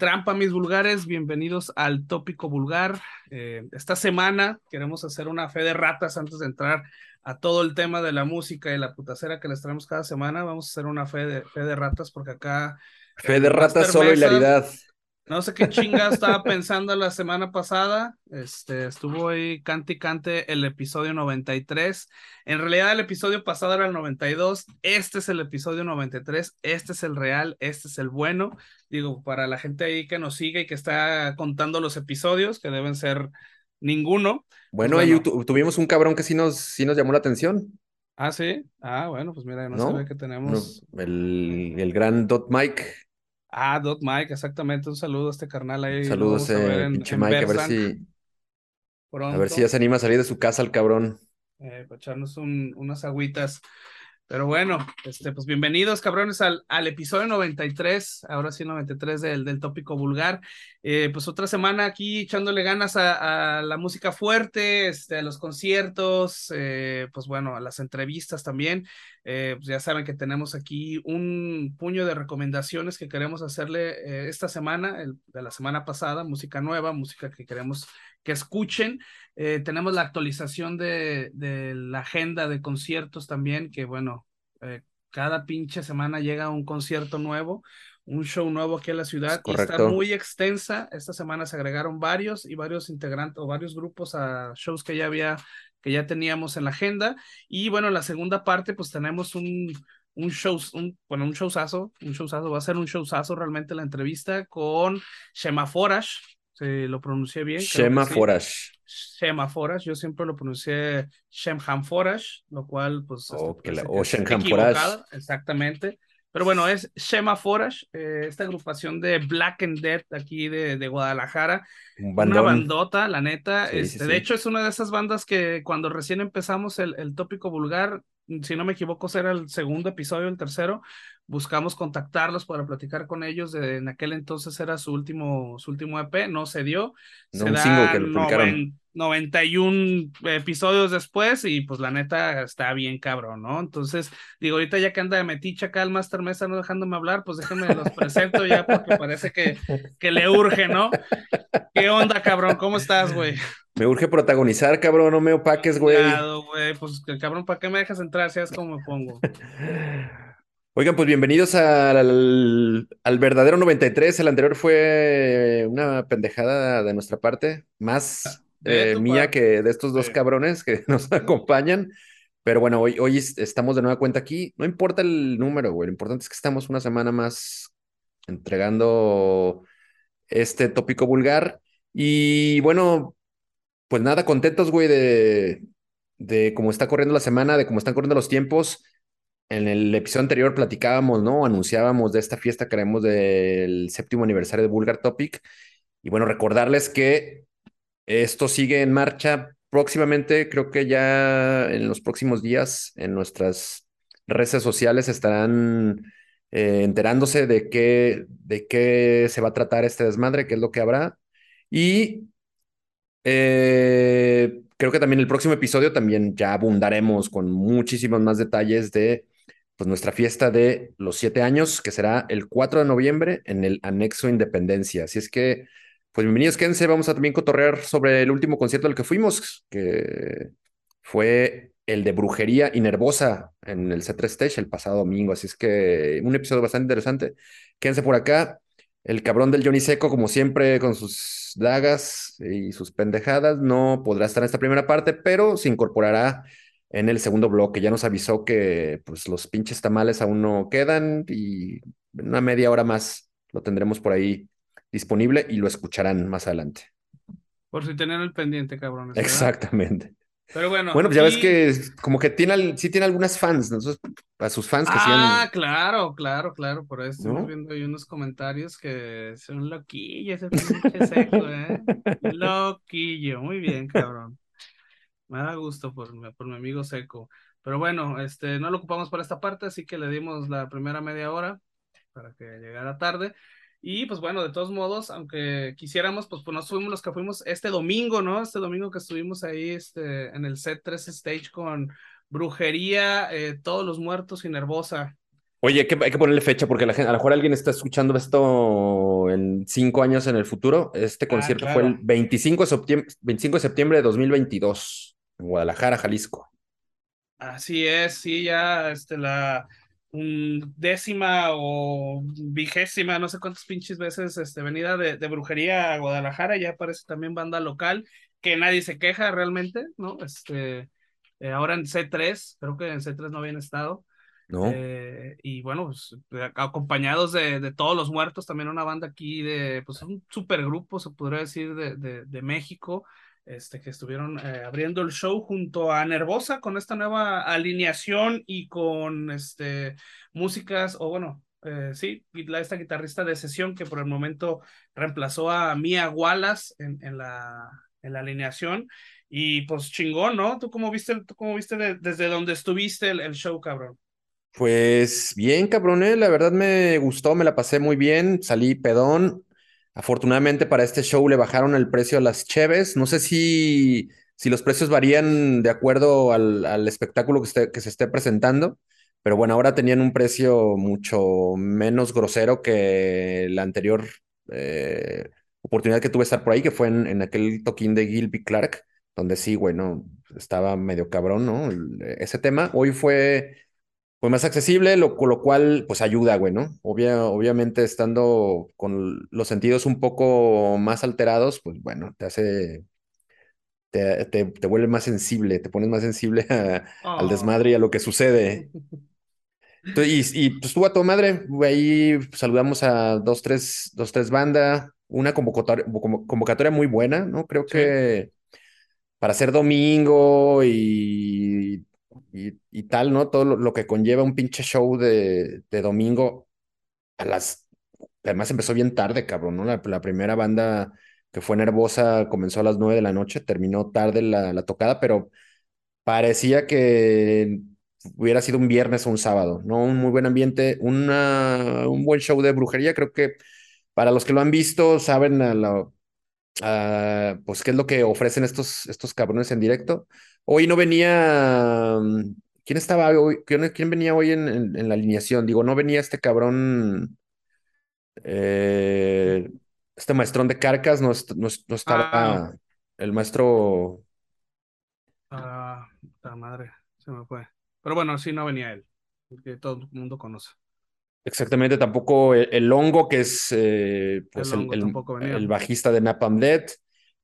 Trampa, mis vulgares. Bienvenidos al tópico vulgar. Eh, esta semana queremos hacer una fe de ratas antes de entrar a todo el tema de la música y la putacera que les traemos cada semana. Vamos a hacer una fe de, fe de ratas porque acá. Fe de ratas, solo hilaridad. No sé qué chinga estaba pensando la semana pasada. Este, estuvo ahí cante y cante el episodio 93. En realidad el episodio pasado era el 92. Este es el episodio 93. Este es el real. Este es el bueno. Digo, para la gente ahí que nos sigue y que está contando los episodios, que deben ser ninguno. Bueno, ahí tuvimos un cabrón que sí nos, sí nos llamó la atención. Ah, sí. Ah, bueno, pues mira, no, no se ve que tenemos. el, el gran Dot Mike. Ah, Dot Mike, exactamente. Un saludo a este carnal ahí. Saludos, eh, pinche Mike, a ver si. A ver si ya se anima a salir de su casa el cabrón. Eh, para echarnos un, unas agüitas. Pero bueno, este, pues bienvenidos, cabrones, al, al episodio 93, ahora sí 93 del, del tópico vulgar. Eh, pues otra semana aquí echándole ganas a, a la música fuerte, este, a los conciertos, eh, pues bueno, a las entrevistas también. Eh, pues ya saben que tenemos aquí un puño de recomendaciones que queremos hacerle esta semana, el, de la semana pasada, música nueva, música que queremos que escuchen. Eh, tenemos la actualización de, de, la agenda de conciertos también, que bueno, eh, cada pinche semana llega un concierto nuevo, un show nuevo aquí en la ciudad. Y está muy extensa. Esta semana se agregaron varios y varios integrantes o varios grupos a shows que ya había, que ya teníamos en la agenda. Y bueno, en la segunda parte, pues tenemos un, un show, un, bueno, un showzazo, un showzazo, va a ser un showzazo realmente la entrevista con Shema Forash, lo pronuncié bien. Shema Forash. Shema Forash, yo siempre lo pronuncié Shemham Forash, lo cual pues... Oh, o Shemham Forash. Exactamente. Pero bueno, es Shema Forash, eh, esta agrupación de Black and Dead aquí de, de Guadalajara. una bandota, la neta. este, De hecho, es una de esas bandas que cuando recién empezamos el, el tópico vulgar, si no me equivoco, era el segundo episodio, el tercero, buscamos contactarlos para platicar con ellos. De, en aquel entonces era su último, su último EP, no se dio. No, se da que lo 91 episodios después y pues la neta está bien cabrón, ¿no? Entonces, digo, ahorita ya que anda de meticha acá el Master Mesa no dejándome hablar, pues déjenme los presento ya porque parece que, que le urge, ¿no? ¿Qué onda, cabrón? ¿Cómo estás, güey? Me urge protagonizar, cabrón, no me opaques, güey. Claro, güey, pues cabrón, ¿para qué me dejas entrar? Si es como me pongo. Oigan, pues bienvenidos al, al, verdadero 93. El anterior fue una pendejada de nuestra parte, más eh, mía que de estos dos cabrones que nos acompañan. Pero bueno, hoy, hoy estamos de nueva cuenta aquí. No importa el número, güey. Lo importante es que estamos una semana más entregando este tópico vulgar. Y bueno, pues nada, contentos, güey, de, de cómo está corriendo la semana, de cómo están corriendo los tiempos en el episodio anterior platicábamos, ¿no? Anunciábamos de esta fiesta que haremos del séptimo aniversario de Vulgar Topic. Y bueno, recordarles que esto sigue en marcha próximamente, creo que ya en los próximos días en nuestras redes sociales estarán eh, enterándose de qué, de qué se va a tratar este desmadre, qué es lo que habrá. Y eh, creo que también el próximo episodio también ya abundaremos con muchísimos más detalles de pues nuestra fiesta de los siete años, que será el 4 de noviembre en el Anexo Independencia. Así es que, pues bienvenidos, quédense, vamos a también cotorrear sobre el último concierto al que fuimos, que fue el de Brujería y Nervosa en el C3 Stage el pasado domingo. Así es que un episodio bastante interesante. Quédense por acá. El cabrón del Johnny Seco, como siempre, con sus dagas y sus pendejadas, no podrá estar en esta primera parte, pero se incorporará en el segundo bloque. Ya nos avisó que pues, los pinches tamales aún no quedan y en una media hora más lo tendremos por ahí disponible y lo escucharán más adelante. Por si tenían el pendiente, cabrones. Exactamente. Pero bueno. Bueno, pues ya ves que como que tiene, sí tiene algunas fans, ¿no? a sus fans que Ah, claro, claro, claro. Por eso estamos viendo ahí unos comentarios que son loquillos, ese pinche seco, ¿eh? Loquillo, muy bien, cabrón. Me da gusto por, por mi amigo Seco. Pero bueno, este, no lo ocupamos para esta parte, así que le dimos la primera media hora para que llegara tarde. Y pues bueno, de todos modos, aunque quisiéramos, pues, pues nos fuimos los que fuimos este domingo, ¿no? Este domingo que estuvimos ahí este, en el set 3 stage con Brujería, eh, Todos los Muertos y Nervosa. Oye, hay que, hay que ponerle fecha porque la gente, a lo mejor alguien está escuchando esto en cinco años en el futuro. Este ah, concierto fue el 25 de, septiembre, 25 de septiembre de 2022 en Guadalajara, Jalisco. Así es, sí, ya este, la décima o vigésima, no sé cuántas pinches veces, este, venida de, de, brujería a Guadalajara, ya aparece también banda local, que nadie se queja realmente, ¿no? Este, eh, ahora en C3, creo que en C3 no habían estado. ¿No? Eh, y bueno, pues, acompañados de, de, todos los muertos, también una banda aquí de, pues un supergrupo, se podría decir, de, de, de México, este, que estuvieron eh, abriendo el show junto a Nervosa con esta nueva alineación y con este, músicas, o bueno, eh, sí, esta guitarrista de sesión que por el momento reemplazó a Mia Wallace en, en, la, en la alineación. Y pues chingón, ¿no? ¿Tú cómo viste, tú cómo viste desde donde estuviste el, show, cabrón? Pues bien, cabrón, eh, la verdad me gustó, me la pasé muy bien, salí pedón, Afortunadamente para este show le bajaron el precio a las cheves. No sé si, si los precios varían de acuerdo al, espectáculo que, que se esté presentando, pero bueno, ahora tenían un precio mucho menos grosero que la anterior eh, oportunidad que tuve de estar por ahí, que fue en, aquel toquín de Gilby Clark, donde sí, bueno, estaba medio cabrón, ¿no? ese tema. Hoy fue pues más accesible, lo, lo cual pues ayuda, güey, ¿no? obviamente estando con los sentidos un poco más alterados, pues bueno, te hace, te, te, vuelve más sensible, te pones más sensible al desmadre y a lo que sucede. Entonces, y, pues estuvo a tu madre, ahí saludamos a dos, tres, dos, tres bandas, una convocatoria, convocatoria muy buena, ¿no? Creo que para ser domingo y y, tal, ¿no? Todo lo, que conlleva un pinche show de, de, domingo a las... Además empezó bien tarde, cabrón, ¿no? La, primera banda que fue nervosa comenzó a las nueve de la noche, terminó tarde la, la tocada, pero parecía que hubiera sido un viernes o un sábado, ¿no? Un muy buen ambiente, una, un buen show de brujería. Creo que para los que lo han visto saben a la, pues qué es lo que ofrecen estos, estos cabrones en directo. Hoy no venía. Mm, ¿Quién estaba hoy? ¿Quién, venía hoy en, la alineación? Digo, no venía este cabrón. Eh, este maestrón de carcas, no, no, estaba ah. el maestro. Ah, la madre, se me fue. Pero bueno, sí, no venía él, que todo el mundo conoce. Exactamente, tampoco el, hongo, que es eh, pues el, el, bajista de Napalm Dead.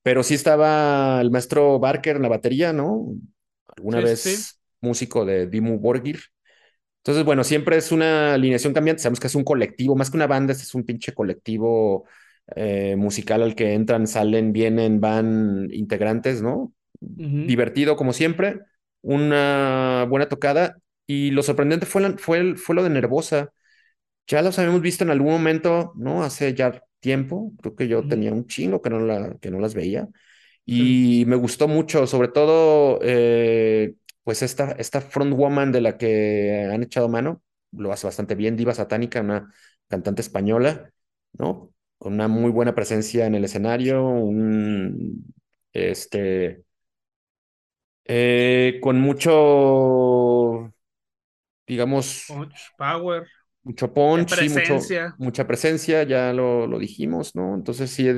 Pero sí estaba el maestro Barker en la batería, ¿no? Alguna vez músico de Dimu Borgir. Entonces, bueno, siempre es una alineación cambiante. Sabemos que es un colectivo, más que una banda, este es un pinche colectivo eh, musical al que entran, salen, vienen, van integrantes, ¿no? Divertido como siempre, una buena tocada. Y lo sorprendente fue, fue, fue lo de Nervosa. Ya los habíamos visto en algún momento, ¿no? Hace ya tiempo, creo que yo tenía un chingo que no, la, que no las veía. Y me gustó mucho, sobre todo, eh, pues esta, esta frontwoman de la que han echado mano, lo hace bastante bien, Diva Satánica, una cantante española, ¿no? Con una muy buena presencia en el escenario, un, este, eh, con mucho, digamos... Power. Mucho punch, mucha presencia, ya lo, lo, dijimos, ¿no? Entonces sí,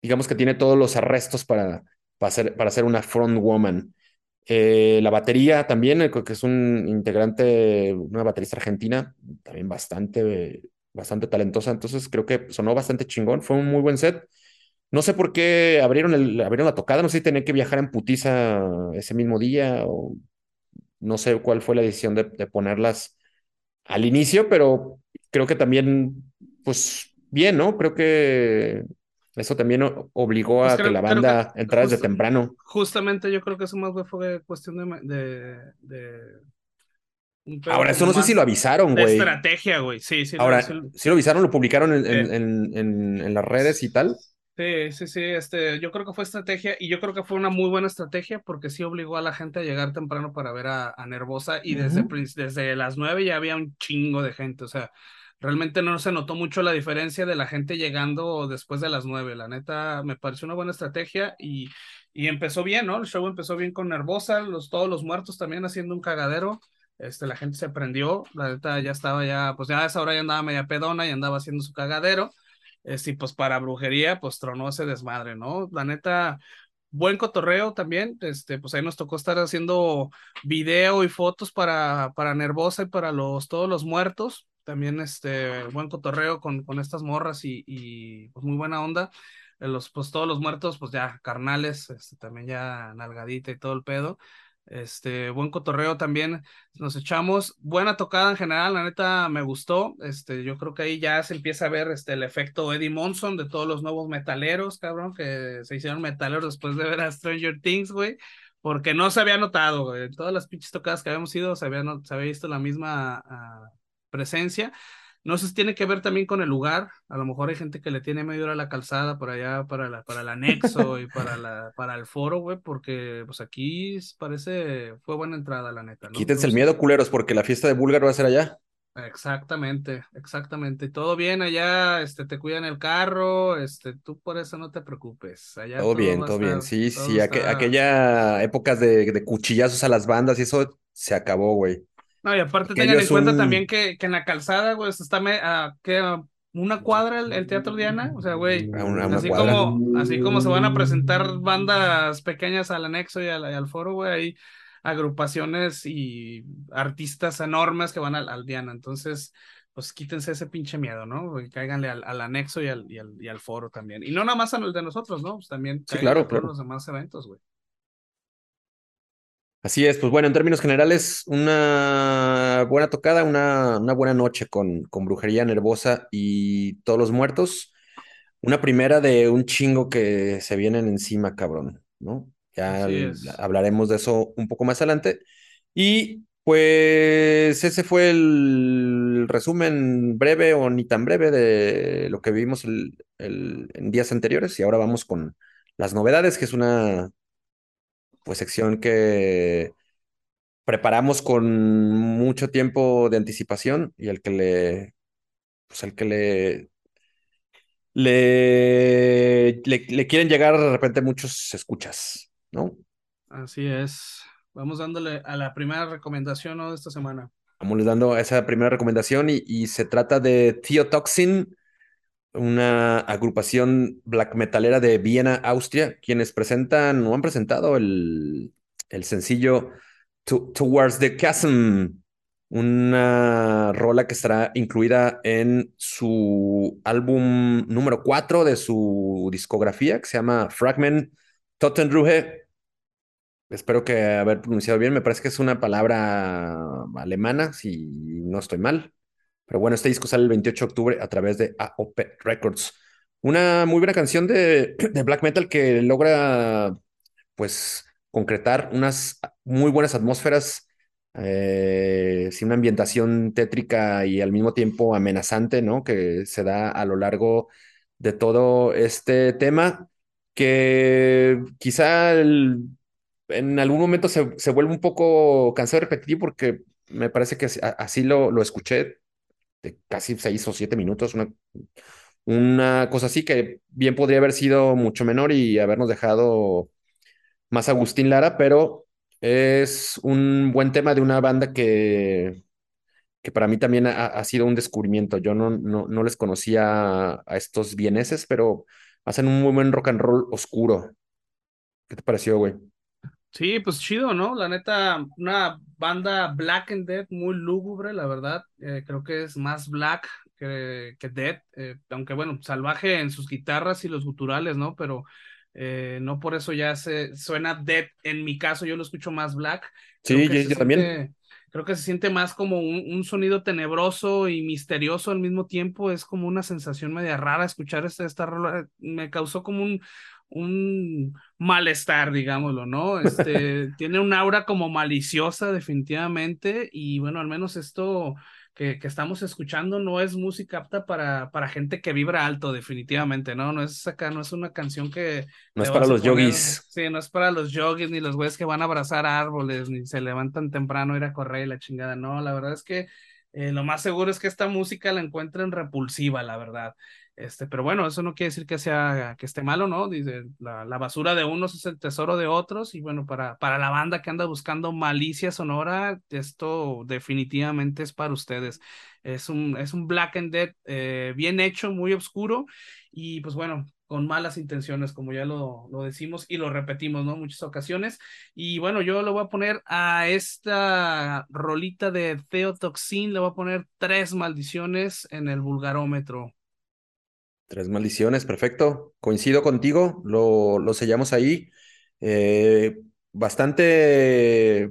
digamos que tiene todos los arrestos para, para, ser, para ser una front woman. Eh, la batería también, eh, que es un integrante, una baterista argentina, también bastante, bastante talentosa, entonces creo que sonó bastante chingón, fue un muy buen set. No sé por qué abrieron, el, abrieron la tocada, no sé si tenían que viajar en putiza ese mismo día o no sé cuál fue la decisión de, de ponerlas al inicio, pero creo que también, pues bien, ¿no? Creo que eso también obligó pues a que la banda entrara desde temprano. Justamente yo creo que eso más fue cuestión de... de, Ahora, eso no sé si lo avisaron, güey. estrategia, güey. Sí, sí. Ahora, sí lo avisaron, lo publicaron en, en, en, en, las redes y tal. Sí, sí, sí, este, yo creo que fue estrategia y yo creo que fue una muy buena estrategia porque sí obligó a la gente a llegar temprano para ver a, Nervosa y desde, desde las nueve ya había un chingo de gente, o sea, realmente no se notó mucho la diferencia de la gente llegando después de las nueve, la neta me pareció una buena estrategia y, y empezó bien, ¿no? El show empezó bien con Nervosa, los, todos los muertos también haciendo un cagadero, este, la gente se prendió, la neta ya estaba ya, pues ya a esa hora ya andaba media pedona y andaba haciendo su cagadero Este, y pues para brujería, pues tronó ese desmadre, ¿no? La neta, buen cotorreo también, este, pues ahí nos tocó estar haciendo video y fotos para, para Nervosa y para los, todos los muertos, también este, buen cotorreo con, con estas morras y, y pues muy buena onda, los, pues todos los muertos, pues ya carnales, este, también ya nalgadita y todo el pedo, este, buen cotorreo también nos echamos. Buena tocada en general, la neta me gustó. Este, yo creo que ahí ya se empieza a ver este, el efecto Eddie Monson de todos los nuevos metaleros, cabrón, que se hicieron metaleros después de ver a Stranger Things, güey. Porque no se había notado, güey. En todas las pinches tocadas que habíamos ido se había, se había visto la misma uh, presencia. No sé si tiene que ver también con el lugar. A lo mejor hay gente que le tiene medio a la calzada por allá, para, la, para el anexo y para, la, para el foro, güey, porque pues aquí parece, fue buena entrada, la neta. ¿no? Quítense el miedo, culeros, porque la fiesta de Búlgaro va a ser allá. Exactamente, exactamente. Todo bien allá, este, te cuidan el carro, este, tú por eso no te preocupes. Allá todo, bien, todo bien. Sí, sí, aquella épocas de, de cuchillazos a las bandas y eso se acabó, güey. No, y aparte tengan en cuenta también que, que, en la calzada, güey, está a, ¿qué, una cuadra el, Teatro Diana, o sea, güey, así, como, así como se van a presentar bandas pequeñas al anexo y al, foro, güey, hay agrupaciones y artistas enormes que van al, Diana, entonces, pues quítense ese pinche miedo, ¿no? Y cáiganle al, al anexo y al, y al, y, al, foro también. Y no nada más al de nosotros, ¿no? Pues también sí, claro, claro. los demás eventos, güey. Así es, pues bueno, en términos generales, una buena tocada, una, una buena noche con, con, Brujería Nervosa y todos los muertos. Una primera de un chingo que se vienen encima, cabrón, ¿no? Ya hablaremos de eso un poco más adelante. Y pues ese fue el resumen breve o ni tan breve de lo que vivimos el, el, en días anteriores. Y ahora vamos con las novedades, que es una pues sección que preparamos con mucho tiempo de anticipación y el que le, pues el que le, le, le, quieren llegar de repente muchos escuchas, ¿no? Así es. Vamos dándole a la primera recomendación de esta semana. Vamos dando esa primera recomendación y, y se trata de Theotoxin una agrupación black metalera de Viena, Austria, quienes presentan o han presentado el, el sencillo Towards the Chasm, una rola que estará incluida en su álbum número 4 de su discografía, que se llama Fragment Totenruhe. Espero que haber pronunciado bien, me parece que es una palabra alemana, si no estoy mal. Pero bueno, este disco sale el 28 de octubre a través de AOP Records. Una muy buena canción de, black metal que logra, pues, concretar unas muy buenas atmósferas, eh, sin una ambientación tétrica y al mismo tiempo amenazante, ¿no? Que se da a lo largo de todo este tema, que quizá en algún momento se, se, vuelve un poco cansado de repetitivo porque me parece que así lo, lo escuché de casi seis o siete minutos, una, una cosa así que bien podría haber sido mucho menor y habernos dejado más Agustín Lara, pero es un buen tema de una banda que, que para mí también ha, sido un descubrimiento. Yo no, no, no, les conocía a estos vieneses, pero hacen un muy buen rock and roll oscuro. ¿Qué te pareció, güey? Sí, pues chido, ¿no? La neta, una banda Black and Dead muy lúgubre, la verdad. Eh, creo que es más black que, que Dead, eh, aunque bueno, salvaje en sus guitarras y los guturales, ¿no? Pero eh, no por eso ya se suena Dead. En mi caso, yo lo escucho más black. Sí, yo, también. Creo que se siente más como un, un, sonido tenebroso y misterioso al mismo tiempo. Es como una sensación media rara escuchar esta, esta rola. Me causó como un, un malestar, digámoslo, ¿no? Este, tiene un aura como maliciosa definitivamente y bueno, al menos esto que, que, estamos escuchando no es música apta para, para gente que vibra alto definitivamente, ¿no? No es acá, no es una canción que... No es para los yogis. Sí, no es para los yogis ni los güeyes que van a abrazar árboles ni se levantan temprano a ir a correr y la chingada, no, la verdad es que eh, lo más seguro es que esta música la encuentren repulsiva, la verdad. Este, pero bueno, eso no quiere decir que sea que esté malo, ¿no? Dice, la, basura de unos es el tesoro de otros, y bueno, para, para la banda que anda buscando malicia sonora, esto definitivamente es para ustedes. Es un, es un Black and Dead eh, bien hecho, muy oscuro, y pues bueno, con malas intenciones, como ya lo, lo decimos y lo repetimos, ¿no? Muchas ocasiones. Y bueno, yo le voy a poner a esta rolita de Theotoxin, le voy a poner tres maldiciones en el vulgarómetro. Tres maldiciones, perfecto. Coincido contigo, lo, lo sellamos ahí. Eh, bastante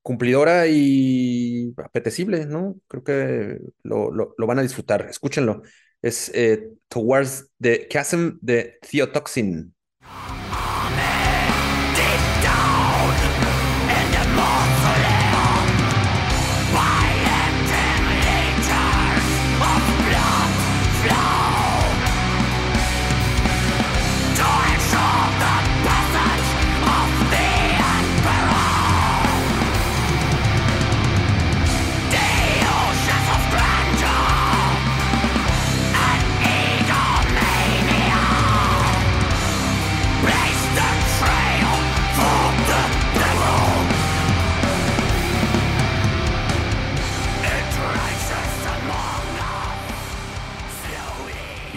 cumplidora y apetecible, ¿no? Creo que lo, van a disfrutar. Escúchenlo. Es eh, Towards the Chasm de Theotoxin.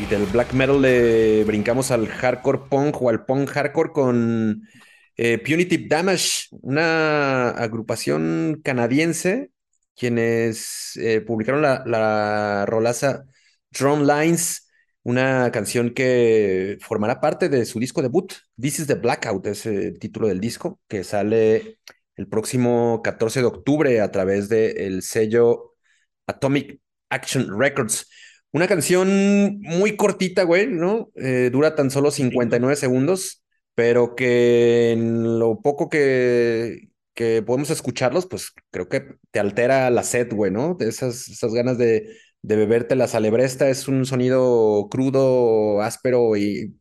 Del black metal le brincamos al hardcore punk o al punk hardcore con eh, Punitive Damage, una agrupación canadiense, quienes eh, publicaron la, la rolaza Drum Lines, una canción que formará parte de su disco debut. This is the Blackout es el título del disco, que sale el próximo 14 de octubre a través del sello Atomic Action Records. Una canción muy cortita, güey, ¿no? Eh, dura tan solo 59 segundos, pero que en lo poco que, que podemos escucharlos, pues creo que te altera la sed, güey, ¿no? Esas, esas ganas de, de beberte la salebresta. Es un sonido crudo, áspero y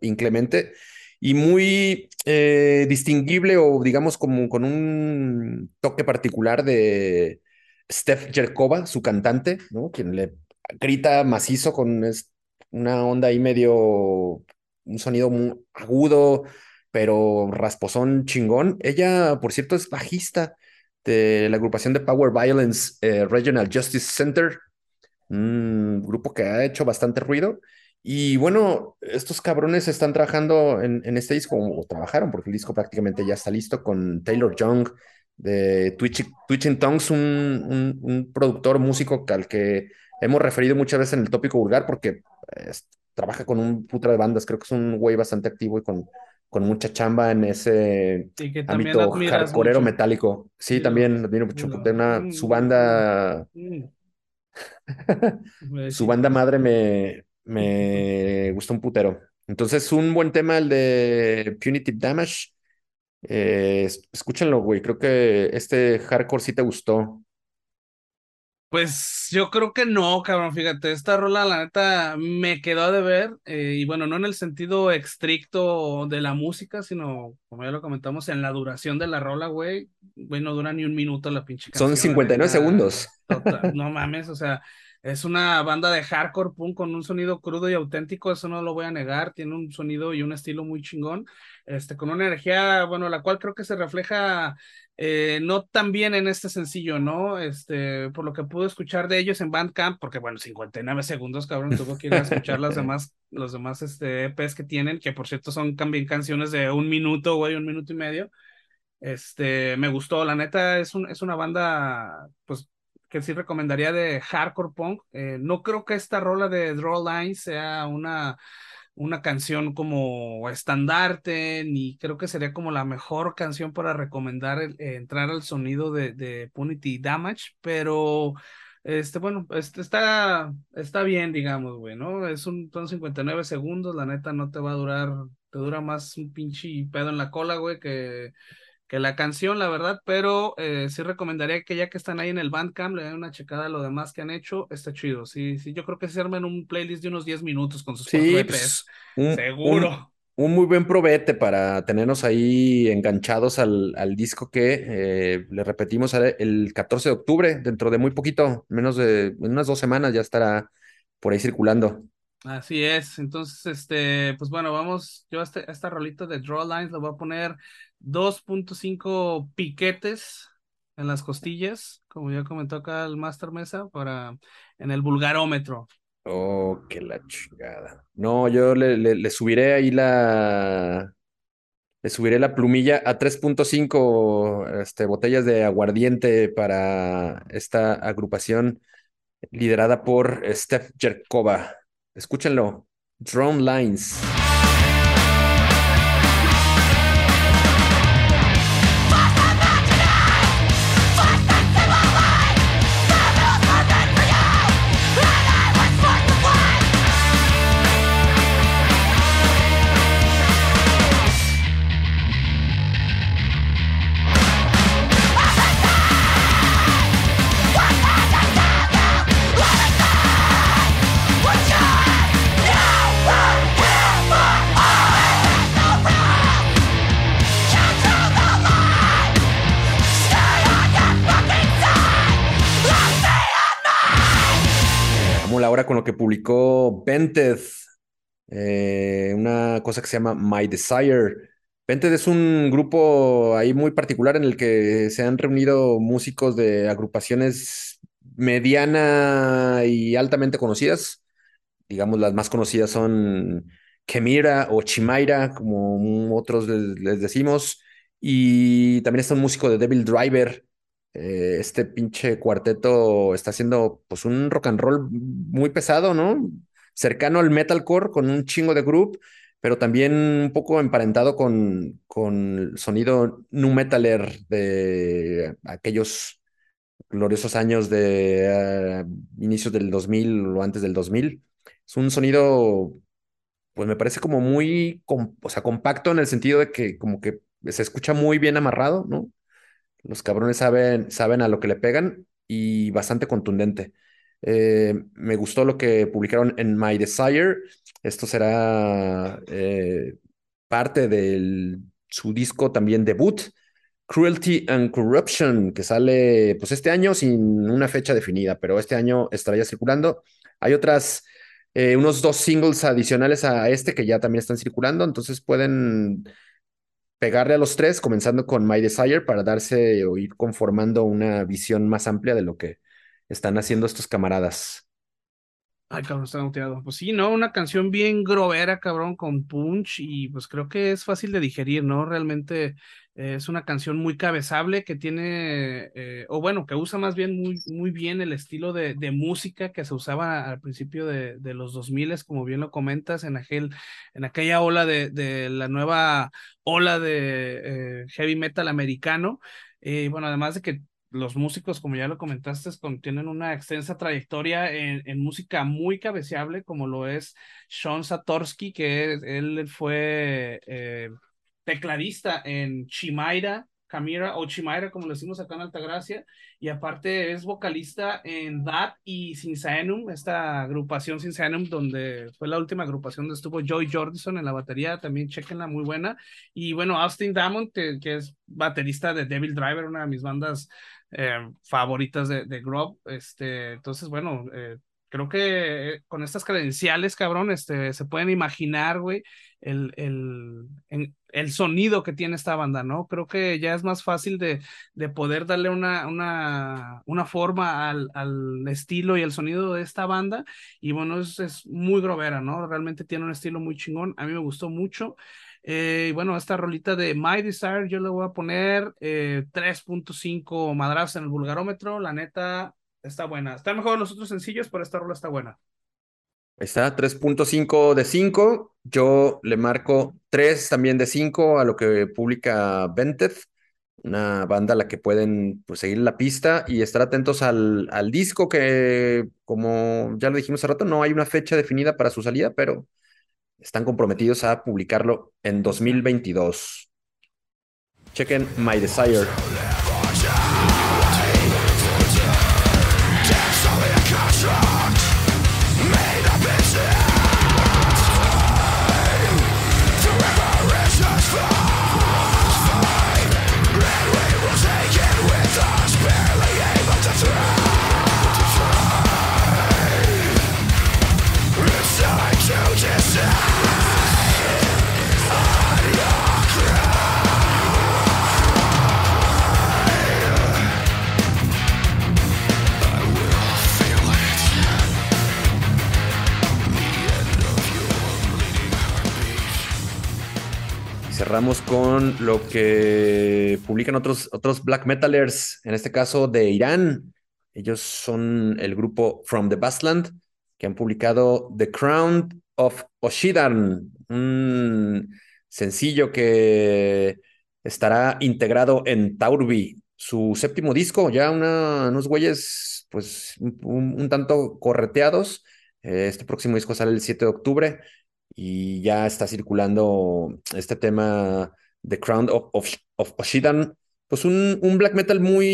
inclemente y muy eh, distinguible o digamos como con un toque particular de Steph Jerkova, su cantante, ¿no? Quien le grita macizo con una onda ahí medio, un sonido muy agudo, pero rasposón chingón. Ella, por cierto, es bajista de la agrupación de Power Violence eh, Regional Justice Center, un grupo que ha hecho bastante ruido. Y bueno, estos cabrones están trabajando en, este disco, o trabajaron, porque el disco prácticamente ya está listo con Taylor Young de Twitch, Twitching Tongues, un, un, productor músico al que hemos referido muchas veces en el tópico vulgar porque trabaja con un putra de bandas, creo que es un güey bastante activo y con, con mucha chamba en ese ámbito hardcoreero metálico. Sí, también admiro mucho. Una, su banda. su banda madre me, me gustó un putero. Entonces, un buen tema el de Punitive Damage. Eh, escúchenlo, güey. Creo que este hardcore sí te gustó. Pues yo creo que no, cabrón, fíjate, esta rola la neta me quedó de ver, eh, y bueno, no en el sentido estricto de la música, sino, como ya lo comentamos, en la duración de la rola, güey, güey, no dura ni un minuto la pinche canción. Son 59 segundos. no mames, o sea, es una banda de hardcore punk con un sonido crudo y auténtico, eso no lo voy a negar, tiene un sonido y un estilo muy chingón, este, con una energía, bueno, la cual creo que se refleja eh, no tan bien en este sencillo, ¿no? Este, por lo que pude escuchar de ellos en Bandcamp, porque bueno, 59 segundos, cabrón, tuvo que ir a escuchar las demás, los demás este, EPs que tienen, que por cierto son también canciones de un minuto, güey, un minuto y medio. Este, me gustó, la neta, es, un, es una banda, pues, que sí recomendaría de hardcore punk. Eh, no creo que esta rola de Draw Lines sea una una canción como estandarte, ni creo que sería como la mejor canción para recomendar eh, entrar al sonido de, de Punity Damage, pero este, bueno, este, está, está bien, digamos, güey, ¿no? Es un, son 59 segundos, la neta no te va a durar, te dura más un pinche pedo en la cola, güey, que que la canción, la verdad, pero eh, sí recomendaría que ya que están ahí en el Bandcamp, le den una checada a lo demás que han hecho, está chido. Sí, sí, yo creo que se armen un playlist de unos 10 minutos con sus sí, pues, seguro. Un, muy buen probete para tenernos ahí enganchados al, al disco que eh, le repetimos el 14 de octubre, dentro de muy poquito, menos de unas dos semanas ya estará por ahí circulando. Así es, entonces, este, pues bueno, vamos, yo a este, esta rolita de Draw Lines le voy a poner 2.5 piquetes en las costillas, como ya comentó acá el Master Mesa, para en el vulgarómetro. Oh, qué la chingada. No, yo le, le, subiré ahí la. Le subiré la plumilla a 3.5 este, botellas de aguardiente para esta agrupación liderada por Steph Jerkova. Escúchenlo. Drone Lines. Que publicó Vented, eh, una cosa que se llama My Desire. Vented es un grupo ahí muy particular en el que se han reunido músicos de agrupaciones mediana y altamente conocidas. Digamos, las más conocidas son Kemira o Chimaira, como otros les decimos. Y también está un músico de Devil Driver, eh, este pinche cuarteto está haciendo pues un rock and roll muy pesado, ¿no? Cercano al metalcore con un chingo de group, pero también un poco emparentado con, con el sonido nu metaler de aquellos gloriosos años de uh, inicios del 2000 o antes del 2000. Es un sonido, pues me parece como muy, o sea, compacto en el sentido de que como que se escucha muy bien amarrado, ¿no? Los cabrones saben, saben a lo que le pegan y bastante contundente. Eh, me gustó lo que publicaron en My Desire. Esto será eh, parte de su disco también debut, Cruelty and Corruption, que sale pues este año sin una fecha definida, pero este año estará ya circulando. Hay otras, eh, unos dos singles adicionales a este que ya también están circulando, entonces pueden pegarle a los tres, comenzando con My Desire para darse o ir conformando una visión más amplia de lo que están haciendo estos camaradas. Ay, cabrón, está noteado. Pues sí, ¿no? Una canción bien grovera, cabrón, con punch y pues creo que es fácil de digerir, ¿no? Realmente eh, es una canción muy cabezable que tiene, eh, o bueno, que usa más bien muy, muy bien el estilo de, de música que se usaba al principio de, de, los 2000, como bien lo comentas, en, aquel, en aquella ola de, de la nueva ola de eh, heavy metal americano. Y bueno, además de que los músicos, como ya lo comentaste, tienen una extensa trayectoria en, en, música muy cabeceable, como lo es Sean Satorsky, que él fue eh, tecladista en Chimaira, Camira o Chimaira, como lo decimos acá en Altagracia, y aparte es vocalista en That y Sinsaenum, esta agrupación Sinsaenum, donde fue la última agrupación donde estuvo Joy Jordison en la batería, también chequenla, muy buena. Y bueno, Austin Damon, que, es baterista de Devil Driver, una de mis bandas eh, favoritas de, de Grove. Este, entonces, bueno, eh, creo que eh, con estas credenciales, cabrón, este, se pueden imaginar, güey, el, el, el, sonido que tiene esta banda, ¿no? Creo que ya es más fácil de, de poder darle una, una, una forma al, al, estilo y el sonido de esta banda. Y bueno, es, es muy grovera, ¿no? Realmente tiene un estilo muy chingón. A mí me gustó mucho. Eh, bueno, esta rolita de My Desire yo le voy a poner 3.5 madrazos en el vulgarómetro. La neta, está buena. Está mejor los otros sencillos, pero esta rola está buena. Está 3.5 de 5. Yo le marco 3 también de 5 a lo que publica Vented, una banda a la que pueden pues, seguir la pista y estar atentos al, al disco que, como ya lo dijimos hace rato, no hay una fecha definida para su salida, pero están comprometidos a publicarlo en 2022. Chequen My Desire. Cerramos con lo que publican otros, otros black metalers, en este caso de Irán. Ellos son el grupo From the Bastland, que han publicado The Crown of Oshidan, un sencillo que estará integrado en Taurbi, su séptimo disco, ya unos güeyes pues un, tanto correteados. Eh, este próximo disco sale el 7 de octubre y ya está circulando este tema The Crown of, of, Oshidan, pues un, un, black metal muy,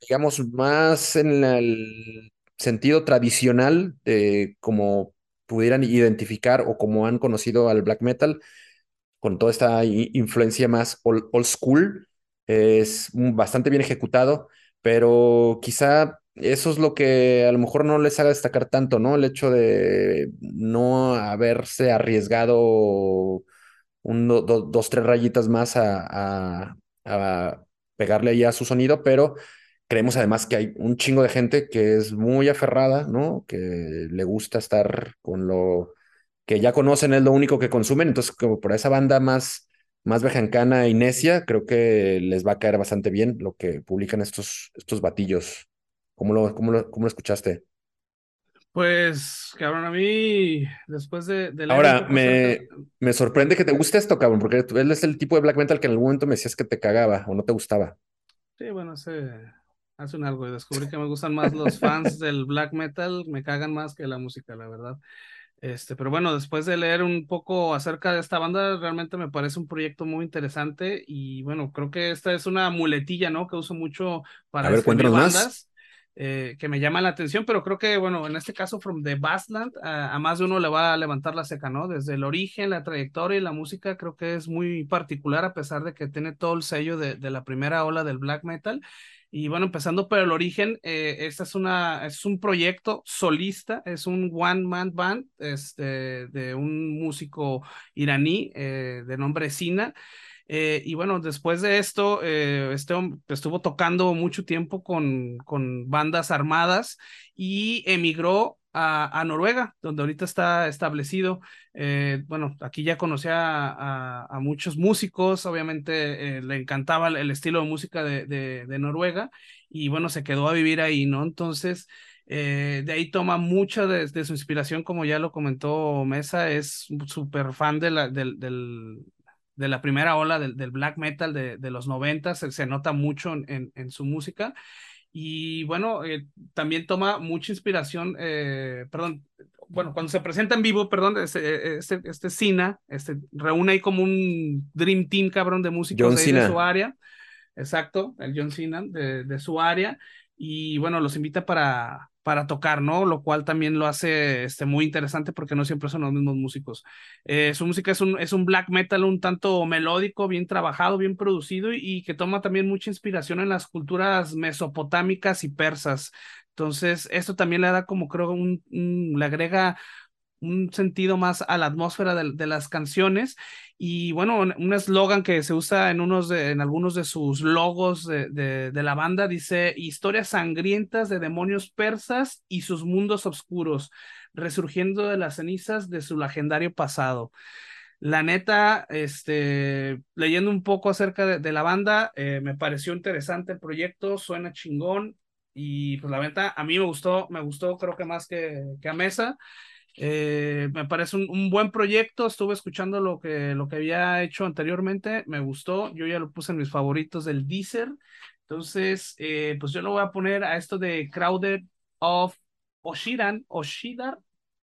digamos, más en el sentido tradicional de como pudieran identificar o como han conocido al black metal, con toda esta influencia más old, school, es bastante bien ejecutado, pero quizá eso es lo que a lo mejor no les haga destacar tanto, ¿no? El hecho de no haberse arriesgado un, dos, tres rayitas más a, a, pegarle ahí a su sonido, pero creemos además que hay un chingo de gente que es muy aferrada, ¿no? Que le gusta estar con lo que ya conocen, es lo único que consumen, entonces como por esa banda más más y necia, creo que les va a caer bastante bien lo que publican estos, estos batillos. ¿Cómo lo, cómo lo, cómo lo escuchaste? Pues, cabrón, a mí, después de... Ahora, me, me sorprende que te guste esto, cabrón, porque él es el tipo de black metal que en algún momento me decías que te cagaba o no te gustaba. Sí, bueno, hace, hace un algo y descubrí que me gustan más los fans del black metal, me cagan más que la música, la verdad. Este, pero bueno, después de leer un poco acerca de esta banda, realmente me parece un proyecto muy interesante y bueno, creo que esta es una muletilla, ¿no? Que uso mucho para ver, bandas. Más. Eh, que me llama la atención, pero creo que, bueno, en este caso, From the Bassland, a, más de uno le va a levantar la seca, ¿no? Desde el origen, la trayectoria y la música, creo que es muy particular, a pesar de que tiene todo el sello de, de la primera ola del black metal. Y bueno, empezando por el origen, eh, esta es, una, es un proyecto solista, es un one-man band este, de un músico iraní eh, de nombre Sina. Eh, y bueno, después de esto, este estuvo tocando mucho tiempo con, bandas armadas y emigró a, Noruega, donde ahorita está establecido. Eh, bueno, aquí ya conocía a, muchos músicos, obviamente eh, le encantaba el, estilo de música de, Noruega y bueno, se quedó a vivir ahí, ¿no? Entonces, eh, de ahí toma mucha de, su inspiración, como ya lo comentó Mesa, es súper fan de la, del, de la primera ola del, black metal de, los 90, se, se nota mucho en, en su música. Y bueno, eh, también toma mucha inspiración, eh, perdón, bueno, cuando se presenta en vivo, perdón, este, este, este Cina, este, reúne ahí como un Dream Team, cabrón, de músicos de, su área. Exacto, el John Cena de, de su área. Y bueno, los invita para, para tocar, ¿no? Lo cual también lo hace este, muy interesante porque no siempre son los mismos músicos. Eh, su música es un, es un black metal un tanto melódico, bien trabajado, bien producido y, que toma también mucha inspiración en las culturas mesopotámicas y persas. Entonces, esto también le da como creo un le agrega un sentido más a la atmósfera de, las canciones y bueno, un eslogan que se usa en, unos en algunos de sus logos de, de, la banda dice historias sangrientas de demonios persas y sus mundos oscuros, resurgiendo de las cenizas de su legendario pasado. La neta, este, leyendo un poco acerca de, la banda, eh, me pareció interesante el proyecto, suena chingón y pues la venta a mí me gustó, me gustó creo que más que, que a Mesa. Eh, me parece un, buen proyecto. Estuve escuchando lo que, lo que había hecho anteriormente. Me gustó. Yo ya lo puse en mis favoritos del Deezer. Entonces, eh, pues yo lo voy a poner a esto de Crowded of Oshidan, Oshidar,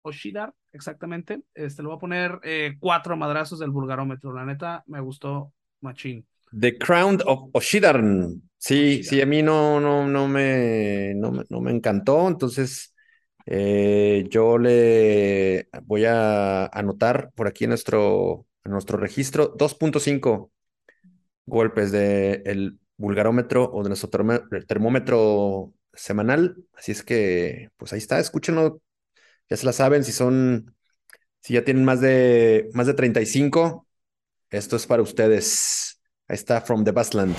Oshidar, exactamente. Este lo voy a poner eh, cuatro madrazos del vulgarómetro. La neta, me gustó machín. The Crown of Oshidar. Sí, sí, a mí no, no, no me, no, no me encantó. Entonces, eh, yo le voy a anotar por aquí en nuestro, en nuestro registro 2.5 golpes del el vulgarómetro o de nuestro termómetro semanal. Así es que, pues ahí está, escúchenlo. Ya se la saben, si son, si ya tienen más de, más de 35, esto es para ustedes. Ahí está, From the Bassland.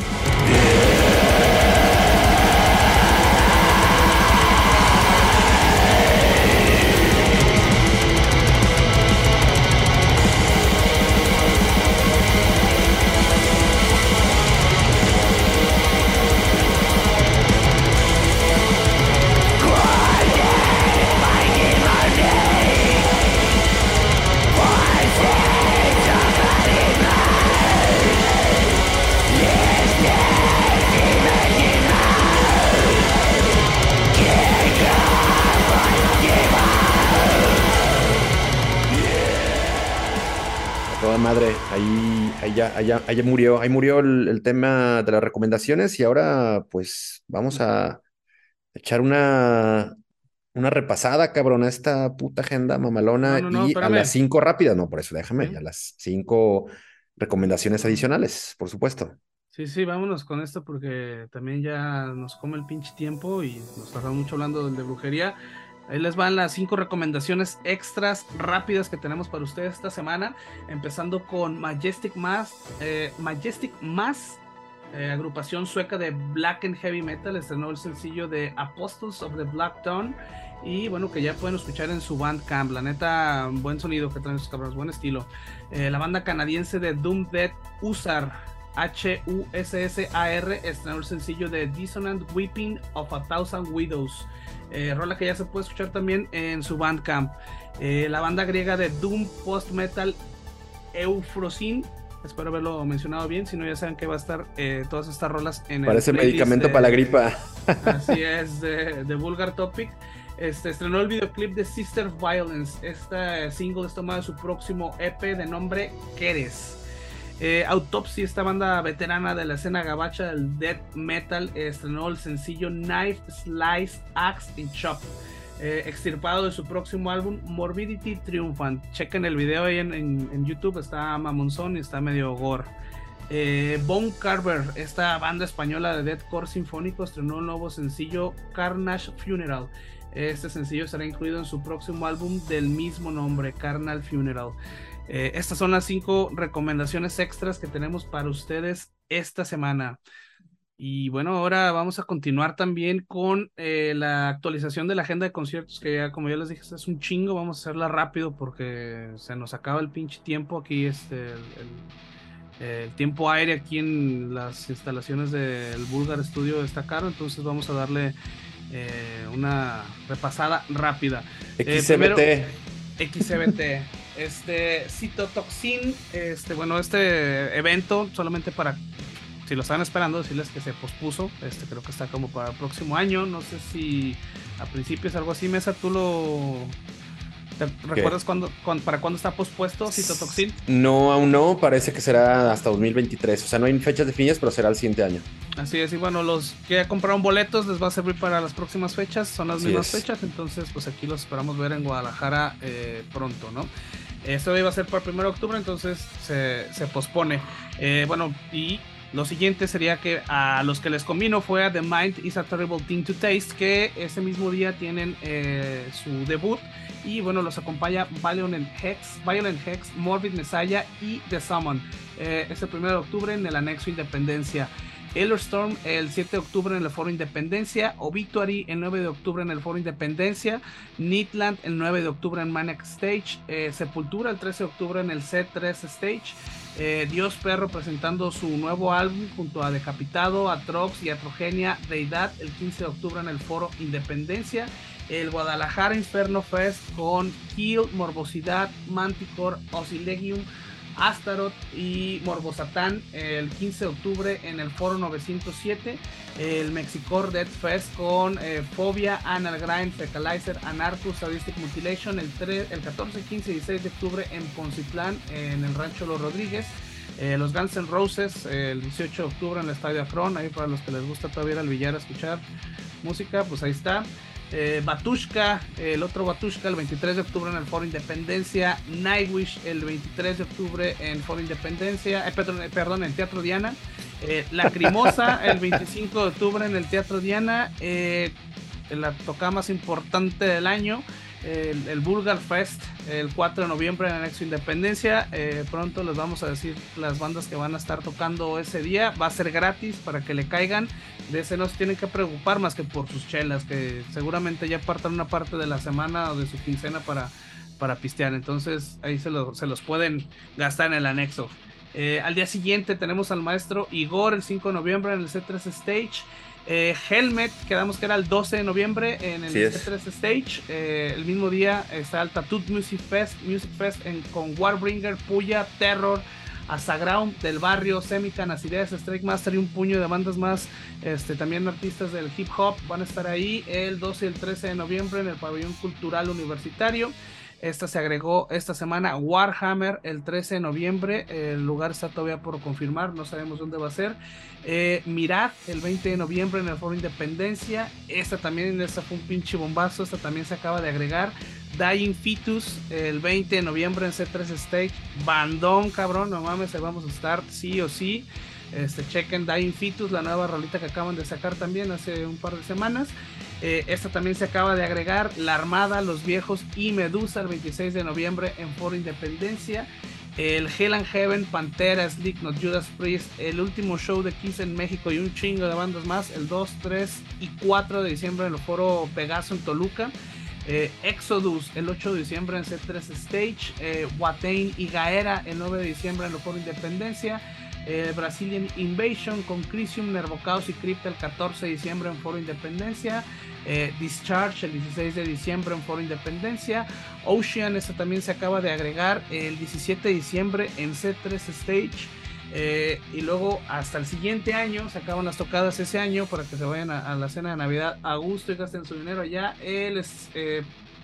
Ahí, murió, ahí murió el, tema de las recomendaciones y ahora pues vamos a echar una, una repasada, cabrón, a esta puta agenda mamalona y a las cinco rápidas, no, por eso déjame, a las cinco recomendaciones adicionales, por supuesto. Sí, sí, vámonos con esto porque también ya nos come el pinche tiempo y nos tardamos mucho hablando del de brujería. Ahí les van las cinco recomendaciones extras rápidas que tenemos para ustedes esta semana. Empezando con Majestic Mass, eh, Majestic Mass, eh, agrupación sueca de Black and Heavy Metal. Estrenó el sencillo de Apostles of the Black Dawn. Y bueno, que ya pueden escuchar en su Bandcamp. La neta, buen sonido que traen sus cabrones, buen estilo. Eh, la banda canadiense de Doom Dead Usar, H-U-S-S-A-R, estrenó el sencillo de Dissonant Weeping of a Thousand Widows. Eh, rola que ya se puede escuchar también en su Bandcamp. Eh, la banda griega de Doom Post Metal Eufrosin. Espero haberlo mencionado bien, si no ya saben que va a estar eh, todas estas rolas en Parece el medicamento para la gripa. Así es, de, de Vulgar Topic. Este, estrenó el videoclip de Sister Violence. Esta single es tomada de su próximo EP de nombre Keres. Eh, Autopsy, esta banda veterana de la escena gabacha del death metal, estrenó el sencillo Knife, Slice, Axe and Chop, eh, extirpado de su próximo álbum Morbidity Triumphant. Chequen el video ahí en, YouTube, está mamonzón y está medio gore. Eh, Bone Carver, esta banda española de deathcore sinfónico, estrenó un nuevo sencillo Carnage Funeral. Este sencillo estará incluido en su próximo álbum del mismo nombre, Carnal Funeral. Eh, estas son las cinco recomendaciones extras que tenemos para ustedes esta semana. Y bueno, ahora vamos a continuar también con eh, la actualización de la agenda de conciertos, que ya, como ya les dije, es un chingo, vamos a hacerla rápido porque se nos acaba el pinche tiempo aquí, este, el, tiempo aire aquí en las instalaciones del Bulgar Studio está caro, entonces vamos a darle eh, una repasada rápida. XCBT. XCBT. Este, citotoxin, este, bueno, este evento solamente para, si lo están esperando, decirles que se pospuso, este, creo que está como para el próximo año, no sé si a principios algo así, Mesa, tú lo... recuerdas cuándo, para cuándo está pospuesto Citotoxin? No, aún no, parece que será hasta 2023, o sea, no hay fechas definidas, pero será el siguiente año. Así es, y bueno, los que ya compraron boletos les va a servir para las próximas fechas, son las mismas fechas, entonces pues aquí los esperamos ver en Guadalajara eh, pronto, ¿no? Esto iba a ser para el 1 de octubre, entonces se, pospone. Eh, bueno, y lo siguiente sería que a los que les convino fue a The Mind is a Terrible Thing to Taste, que ese mismo día tienen eh, su debut. Y bueno, los acompaña Violent Hex, Violent Hex, Morbid Messiah y The Summon. Eh, este 1 de octubre en el anexo Independencia. Storm el 7 de octubre en el Foro Independencia, Obituary el 9 de octubre en el Foro Independencia, Nitland el 9 de octubre en Maniac Stage, eh, Sepultura el 13 de octubre en el C3 Stage, eh, Dios Perro presentando su nuevo álbum junto a Decapitado, Atrox y Atrogenia Deidad el 15 de octubre en el Foro Independencia, el Guadalajara Inferno Fest con Kill, Morbosidad, Manticore, Osilegium, Astaroth y Morbosatán el 15 de octubre en el Foro 907. El Mexicor Dead Fest con eh, Fobia, Anal Grind, Fecalizer, Anarchus, Sadistic Mutilation el, 3, el 14, 15 y 16 de octubre en Poncitlán, en el Rancho Los Rodríguez. Eh, los Guns N' Roses el 18 de octubre en el Estadio Akron. Ahí para los que les gusta todavía ir al billar a escuchar música, pues ahí está. Eh, Batushka, el otro Batushka el 23 de octubre en el Foro Independencia, Nightwish el 23 de octubre en Foro Independencia, eh, perdón, eh, perdón, en Teatro Diana, eh, Lacrimosa el 25 de octubre en el Teatro Diana, la toca más importante del año, el, el, Bulgar Fest el 4 de noviembre en el Anexo Independencia. Eh, pronto les vamos a decir las bandas que van a estar tocando ese día. Va a ser gratis para que le caigan. De ese no se tienen que preocupar más que por sus chelas, que seguramente ya partan una parte de la semana o de su quincena para, para pistear. Entonces ahí se, se los pueden gastar en el anexo. Eh, al día siguiente tenemos al maestro Igor el 5 de noviembre en el C3 Stage. Eh, Helmet, quedamos que era el 12 de noviembre en el C3 Stage. Eh, el mismo día está el Tattoo Music Fest, Music Fest con Warbringer, Puya, Terror, Asaground del barrio, Semican, Acides, Strike Master y un puño de bandas más. Este, también artistas del hip hop van a estar ahí el 12 y el 13 de noviembre en el Pabellón Cultural Universitario. Esta se agregó esta semana Warhammer el 13 de noviembre. El lugar está todavía por confirmar, no sabemos dónde va a ser. Eh, Mirad el 20 de noviembre en el Foro Independencia. Esta también, esta fue un pinche bombazo. Esta también se acaba de agregar. Dying Fetus el 20 de noviembre en C3 Stage. Bandón, cabrón, no mames, ahí vamos a estar sí o sí. Este, chequen Dying Fetus, la nueva rolita que acaban de sacar también hace un par de semanas. Eh, esta también se acaba de agregar, La Armada, Los Viejos y Medusa el 26 de noviembre en Foro Independencia. El Hell and Heaven, Pantera, Slipknot, Judas Priest, el último show de Kiss en México y un chingo de bandas más, el 2, 3 y 4 de diciembre en el Foro Pegaso en Toluca. Eh, Exodus el 8 de diciembre en C3 Stage, eh, y Gaera el 9 de diciembre en el Foro Independencia, eh, Brazilian Invasion con Crisium, Nervocaos y Crypta el 14 de diciembre en Foro Independencia. Eh, Discharge el 16 de diciembre en Foro Independencia. Ocean, esta también se acaba de agregar el 17 de diciembre en C3 Stage. Eh, y luego hasta el siguiente año, se acaban las tocadas ese año para que se vayan a, la cena de Navidad a gusto y gasten su dinero allá. Él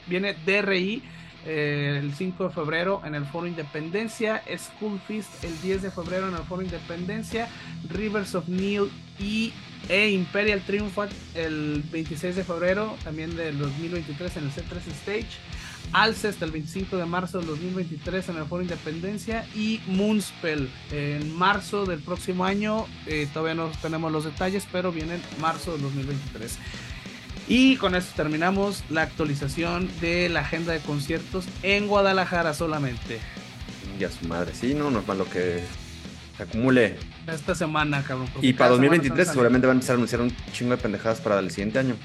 viene DRI eh, el 5 de febrero en el Foro Independencia, School Feast el 10 de febrero en el Foro Independencia, Rivers of Neil y e Imperial Triumphant el 26 de febrero también del 2023 en el C3 Stage, Alcest el 25 de marzo del 2023 en el Foro Independencia y Moonspell en marzo del próximo año, eh, todavía no tenemos los detalles, pero viene en marzo del 2023. Y con esto terminamos la actualización de la agenda de conciertos en Guadalajara solamente. Ya su madre, sí, no, no es malo que se acumule. Esta semana, cabrón. Y para 2023 seguramente van a empezar a anunciar un chingo de pendejadas para el siguiente año.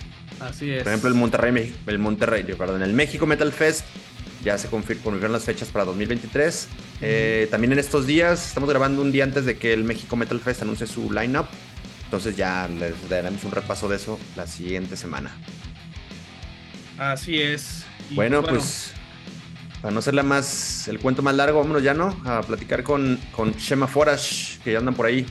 Así es. Por ejemplo, el Monterrey, el Monterrey, perdón, el México Metal Fest ya se confirmaron las fechas para 2023. Eh, también en estos días, estamos grabando un día antes de que el México Metal Fest anuncie su lineup. Entonces ya les daremos un repaso de eso la siguiente semana. Así es. bueno, pues, para no hacerla más, el cuento más largo, vámonos ya, ¿no? A platicar con, con Shema Forash, que ya andan por ahí.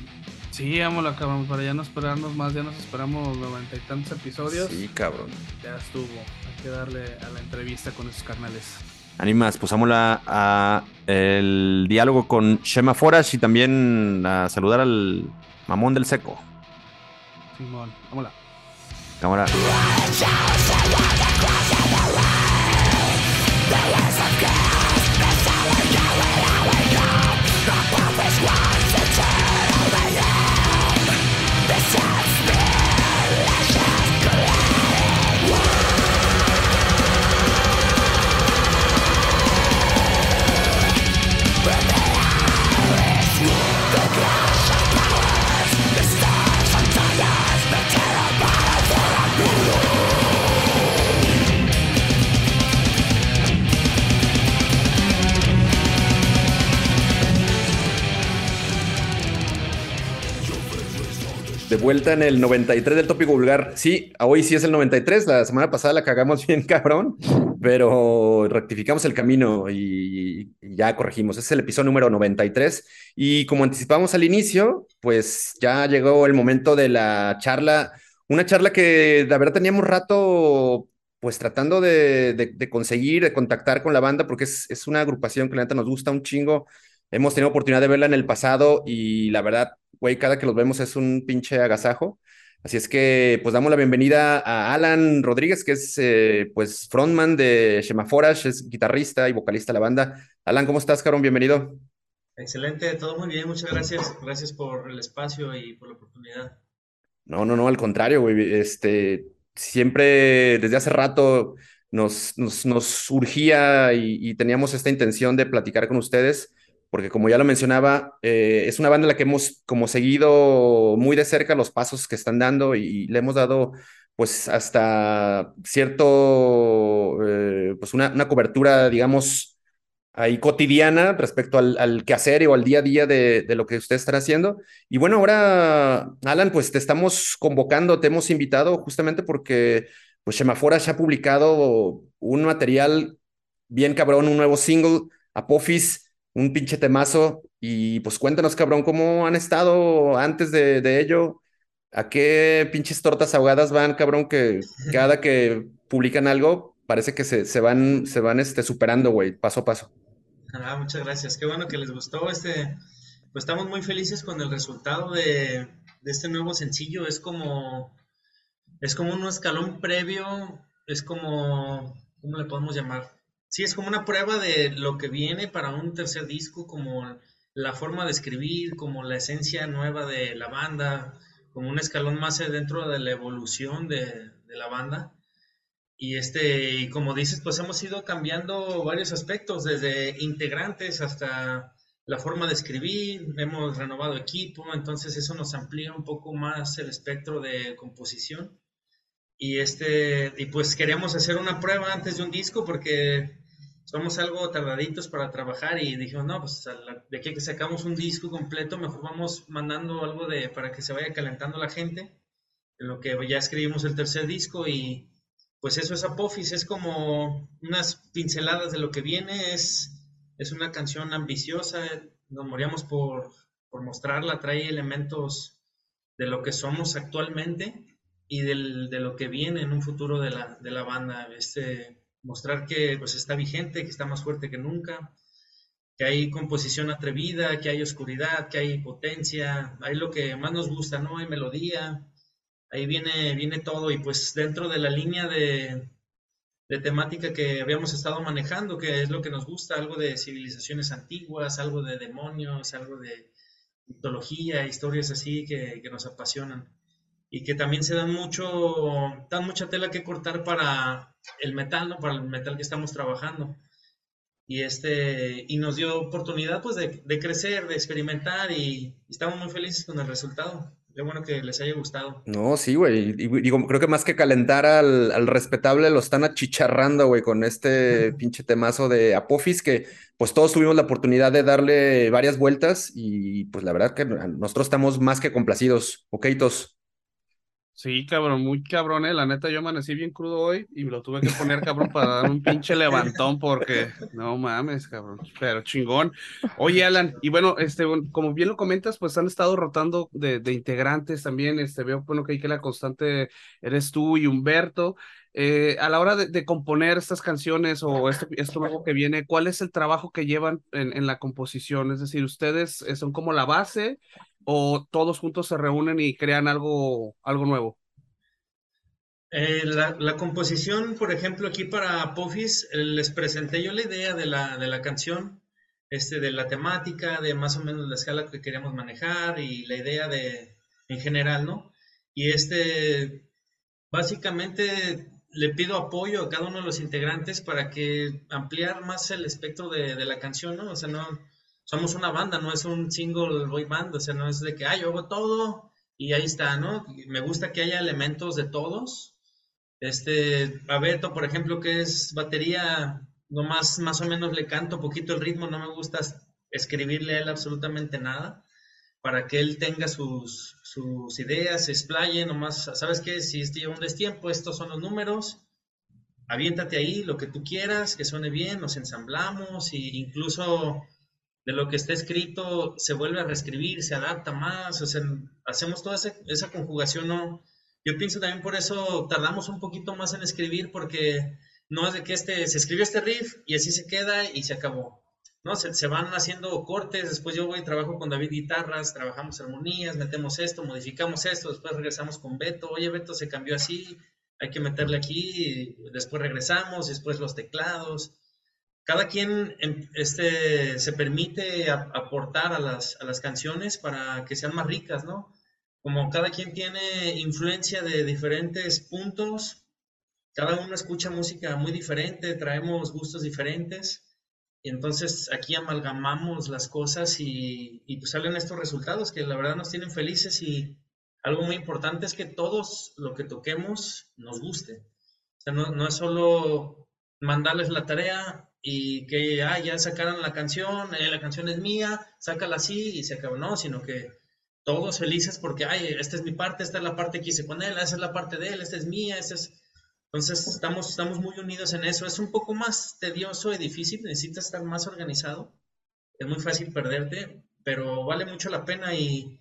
Sí, vámonos, cabrón, para ya no esperarnos más, ya nos esperamos noventa y tantos episodios. Sí, cabrón. Ya estuvo, hay que darle a la entrevista con esos carnales. Animas, pues vámonos a el diálogo con Shema Forash y también a saludar al mamón del seco. Simón, vámonos. Cámara. Vuelta en el 93 del tópico vulgar. Sí, hoy sí es el 93. La semana pasada la cagamos bien, cabrón, pero rectificamos el camino y, ya corregimos. es el episodio número 93. Y como anticipamos al inicio, pues ya llegó el momento de la charla. Una charla que la verdad teníamos rato pues tratando de, conseguir, de contactar con la banda, porque es, es una agrupación que la neta nos gusta un chingo. Hemos tenido oportunidad de verla en el pasado y la verdad güey, cada que los vemos es un pinche agasajo. Así es que, pues, damos la bienvenida a Alan Rodríguez, que es, eh, pues, frontman de Shemaforash, es guitarrista y vocalista de la banda. Alan, ¿cómo estás, Caron? Bienvenido. Excelente, todo muy bien, muchas gracias. Gracias por el espacio y por la oportunidad. No, no, no, al contrario, güey. Este, siempre, desde hace rato, nos, nos, nos surgía y, y teníamos esta intención de platicar con ustedes porque como ya lo mencionaba, eh, es una banda en la que hemos como seguido muy de cerca los pasos que están dando y, le hemos dado pues hasta cierto, eh, pues una, una, cobertura, digamos, ahí cotidiana respecto al, al quehacer o al día a día de, de, lo que ustedes están haciendo. Y bueno, ahora, Alan, pues te estamos convocando, te hemos invitado justamente porque pues Shemafora ya ha publicado un material bien cabrón, un nuevo single, Apophis, un pinche temazo. Y pues cuéntanos, cabrón, cómo han estado antes de, ello. ¿A qué pinches tortas ahogadas van, cabrón? Que cada que publican algo, parece que se, se van, se van este, superando, güey, paso a paso. Ah, muchas gracias. Qué bueno que les gustó este. Pues estamos muy felices con el resultado de, de este nuevo sencillo. Es como, es como un escalón previo, es como, ¿cómo le podemos llamar? Sí, es como una prueba de lo que viene para un tercer disco, como la forma de escribir, como la esencia nueva de la banda, como un escalón más dentro de la evolución de, la banda. Y este, y como dices, pues hemos ido cambiando varios aspectos, desde integrantes hasta la forma de escribir, hemos renovado equipo, entonces eso nos amplía un poco más el espectro de composición. Y este, y pues queríamos hacer una prueba antes de un disco porque somos algo tardaditos para trabajar y dijimos, no, pues de que sacamos un disco completo, mejor vamos mandando algo de para que se vaya calentando la gente. En lo que ya escribimos el tercer disco y pues eso es Apophis, es como unas pinceladas de lo que viene, es, es una canción ambiciosa, nos moríamos por, por mostrarla, trae elementos de lo que somos actualmente y del, de lo que viene en un futuro de la, de la banda, este, mostrar que pues está vigente, que está más fuerte que nunca, que hay composición atrevida, que hay oscuridad, que hay potencia, hay lo que más nos gusta, ¿no? Hay melodía, ahí viene, viene todo y pues dentro de la línea de, temática que habíamos estado manejando, que es lo que nos gusta, algo de civilizaciones antiguas, algo de demonios, algo de mitología, historias así que, que nos apasionan y que también se dan mucho, dan mucha tela que cortar para el metal, ¿no? Para el metal que estamos trabajando. Y este, y nos dio oportunidad pues de, de crecer, de experimentar y estamos muy felices con el resultado. Qué bueno que les haya gustado. No, sí, güey. Y, digo, creo que más que calentar al, respetable, lo están achicharrando, güey, con este pinche temazo de Apophis, que pues todos tuvimos la oportunidad de darle varias vueltas y pues la verdad que nosotros estamos más que complacidos. Ok, tos. Sí, cabrón, muy cabrón, eh. La neta, yo amanecí bien crudo hoy y lo tuve que poner, cabrón, para dar un pinche levantón porque no mames, cabrón, pero chingón. Oye, Alan, y bueno, este, como bien lo comentas, pues han estado rotando de, de integrantes también. Este, veo, bueno, que hay que la constante eres tú y Humberto. Eh, a la hora de, componer estas canciones o este, esto nuevo que viene, ¿cuál es el trabajo que llevan en, en la composición? Es decir, ¿ustedes eh, son como la base o todos juntos se reúnen y crean algo, algo nuevo? Eh, la, composición, por ejemplo, aquí para Apophis, eh, les presenté yo la idea de la, de la canción, este, de la temática, de más o menos la escala que queríamos manejar y la idea de, en general, ¿no? Y este, básicamente le pido apoyo a cada uno de los integrantes para que ampliar más el espectro de, de la canción, ¿no? O sea, no, somos una banda, no es un single boy band, o sea, no es de que, ah, yo hago todo y ahí está, ¿no? Me gusta que haya elementos de todos. Este, a Beto, por ejemplo, que es batería, nomás más o menos le canto poquito el ritmo, no me gusta escribirle a él absolutamente nada, para que él tenga sus, sus ideas, se explaye, nomás, ¿sabes qué? Si este un destiempo, estos son los números, aviéntate ahí lo que tú quieras, que suene bien, nos ensamblamos e incluso de lo que está escrito se vuelve a reescribir, se adapta más, o sea, hacemos toda esa, conjugación, ¿no? Yo pienso también por eso tardamos un poquito más en escribir, porque no es de que este, se escribió este riff y así se queda y se acabó, ¿no? Se, van haciendo cortes, después yo voy trabajo con David guitarras, trabajamos armonías, metemos esto, modificamos esto, después regresamos con Beto, oye Beto se cambió así, hay que meterle aquí, después regresamos, después los teclados, cada quien em, este, se permite aportar a las, a las canciones para que sean más ricas, ¿no? Como cada quien tiene influencia de diferentes puntos, cada uno escucha música muy diferente, traemos gustos diferentes, y entonces aquí amalgamamos las cosas y, y pues salen estos resultados que la verdad nos tienen felices y algo muy importante es que todos lo que toquemos nos guste. O sea, no, no es solo mandarles la tarea, y que ah, ya sacaron la canción, eh, la canción es mía, sácala así y se acabó, no, sino que todos felices porque, ay, esta es mi parte, esta es la parte que hice con él, esa es la parte de él, esta es mía, esta es... Entonces estamos, estamos muy unidos en eso. Es un poco más tedioso y difícil, necesitas estar más organizado. Es muy fácil perderte, pero vale mucho la pena y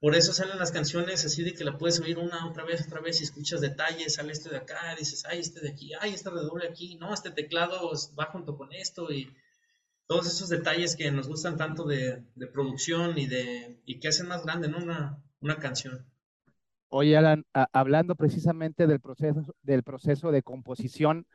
por eso salen las canciones así de que la puedes oír una, otra vez, otra vez, y escuchas detalles, sale este de acá, dices, ay, este de aquí, ay, este redoble aquí, no, este teclado va junto con esto, y todos esos detalles que nos gustan tanto de, producción y de y que hacen más grande una, una canción. Oye, Alan, hablando precisamente del proceso, del proceso de composición,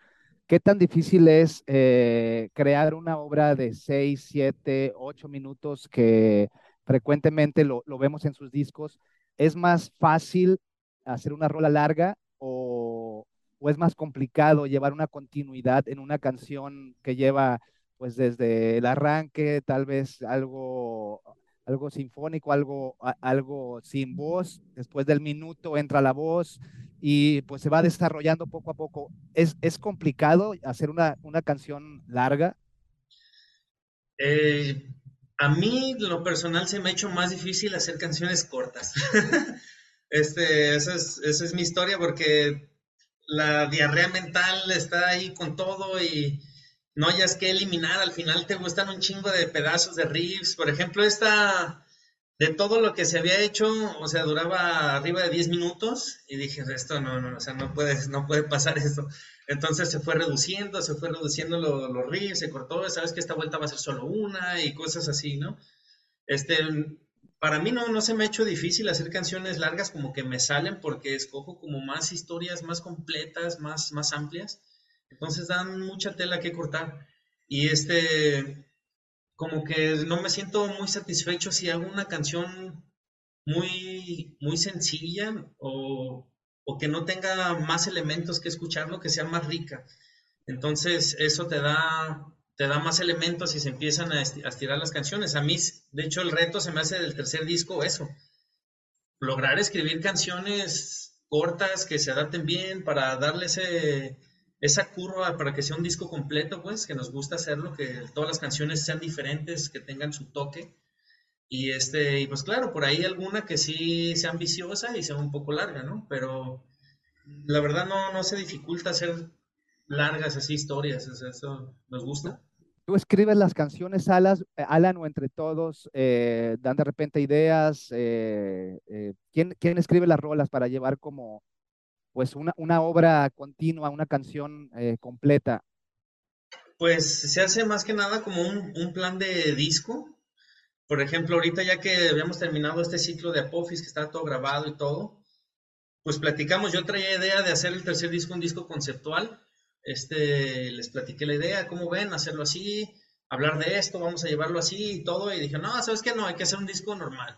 ¿qué tan difícil es eh, crear una obra de 6, 7, 8 minutos que frecuentemente lo, vemos en sus discos? ¿Es más fácil hacer una rola larga o, o es más complicado llevar una continuidad en una canción que lleva pues desde el arranque, tal vez algo, algo sinfónico, algo, algo sin voz, después del minuto entra la voz y pues se va desarrollando poco a poco. ¿Es, es complicado hacer una, una canción larga? Eh, a mí, lo personal, se me ha hecho más difícil hacer canciones cortas. este, esa es, esa es mi historia porque la diarrea mental está ahí con todo y no hayas que eliminar, al final te gustan un chingo de pedazos de riffs. Por ejemplo, esta, de todo lo que se había hecho, o sea, duraba arriba de 10 minutos y dije, esto no, no, o sea, no puede, no puede pasar esto. Entonces se fue reduciendo, se fue reduciendo los riffs, se cortó, sabes que esta vuelta va a ser solo una y cosas así, ¿no? Este, para mí no, no se me ha hecho difícil hacer canciones largas como que me salen porque escojo como más historias más completas, más, más amplias. Entonces dan mucha tela que cortar. Y este, como que no me siento muy satisfecho si hago una canción muy, muy sencilla o, que no tenga más elementos que escucharlo, que sea más rica. Entonces eso te da, te da más elementos y se empiezan a estirar las canciones. A mí, de hecho, el reto se me hace del tercer disco eso. Lograr escribir canciones cortas que se adapten bien para darle ese, esa curva para que sea un disco completo, pues, que nos gusta hacerlo, que todas las canciones sean diferentes, que tengan su toque. Y este, y pues claro, por ahí alguna que sí sea ambiciosa y sea un poco larga, ¿no? Pero la verdad no, no se dificulta hacer largas así historias, eso nos gusta. Tú escribes las canciones, Alan, Alan o entre todos, eh, dan de repente ideas. Eh, eh, ¿quién, ¿Quién escribe las rolas para llevar como pues una, una obra continua, una canción eh, completa? Pues se hace más que nada como un, un, plan de disco. Por ejemplo, ahorita ya que habíamos terminado este ciclo de Apophis, que está todo grabado y todo, pues platicamos, yo traía idea de hacer el tercer disco un disco conceptual. Este, les platiqué la idea, ¿cómo ven? Hacerlo así, hablar de esto, vamos a llevarlo así y todo. Y dije, no, ¿sabes qué? No, hay que hacer un disco normal.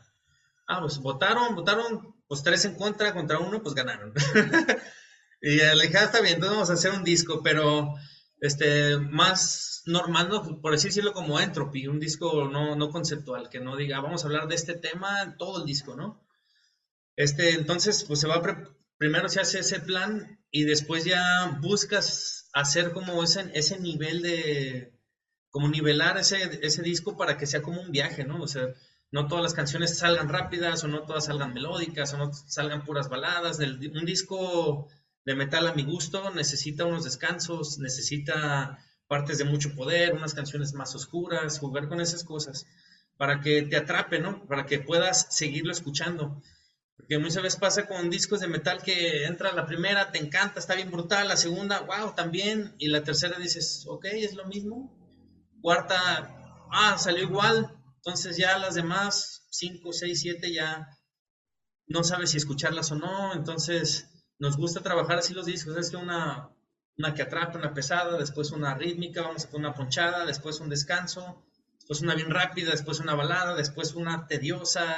Ah, pues votaron, votaron pues tres en contra contra uno, pues ganaron. y le dije, ah, está bien, entonces vamos a hacer un disco, pero este, más normal, por decirlo como Entropy, un disco no, no conceptual, que no diga, vamos a hablar de este tema todo el disco, ¿no? Este, entonces, pues se va, primero se hace ese plan y después ya buscas hacer como ese, ese nivel de, como nivelar ese, ese disco para que sea como un viaje, ¿no? O sea, no todas las canciones salgan rápidas o no todas salgan melódicas o no salgan puras baladas. un disco de metal a mi gusto necesita unos descansos, necesita partes de mucho poder, unas canciones más oscuras, jugar con esas cosas para que te atrape, ¿no? Para que puedas seguirlo escuchando. Porque muchas veces pasa con discos de metal que entra la primera, te encanta, está bien brutal, la segunda, wow, también, y la tercera dices, ok, es lo mismo. Cuarta, ah, salió igual, entonces ya las demás, 5, 6, 7, ya no sabes si escucharlas o no. Entonces nos gusta trabajar así los discos. Es que una, una que atrapa, una pesada, después una rítmica, vamos a poner una ponchada, después un descanso, después una bien rápida, después una balada, después una tediosa,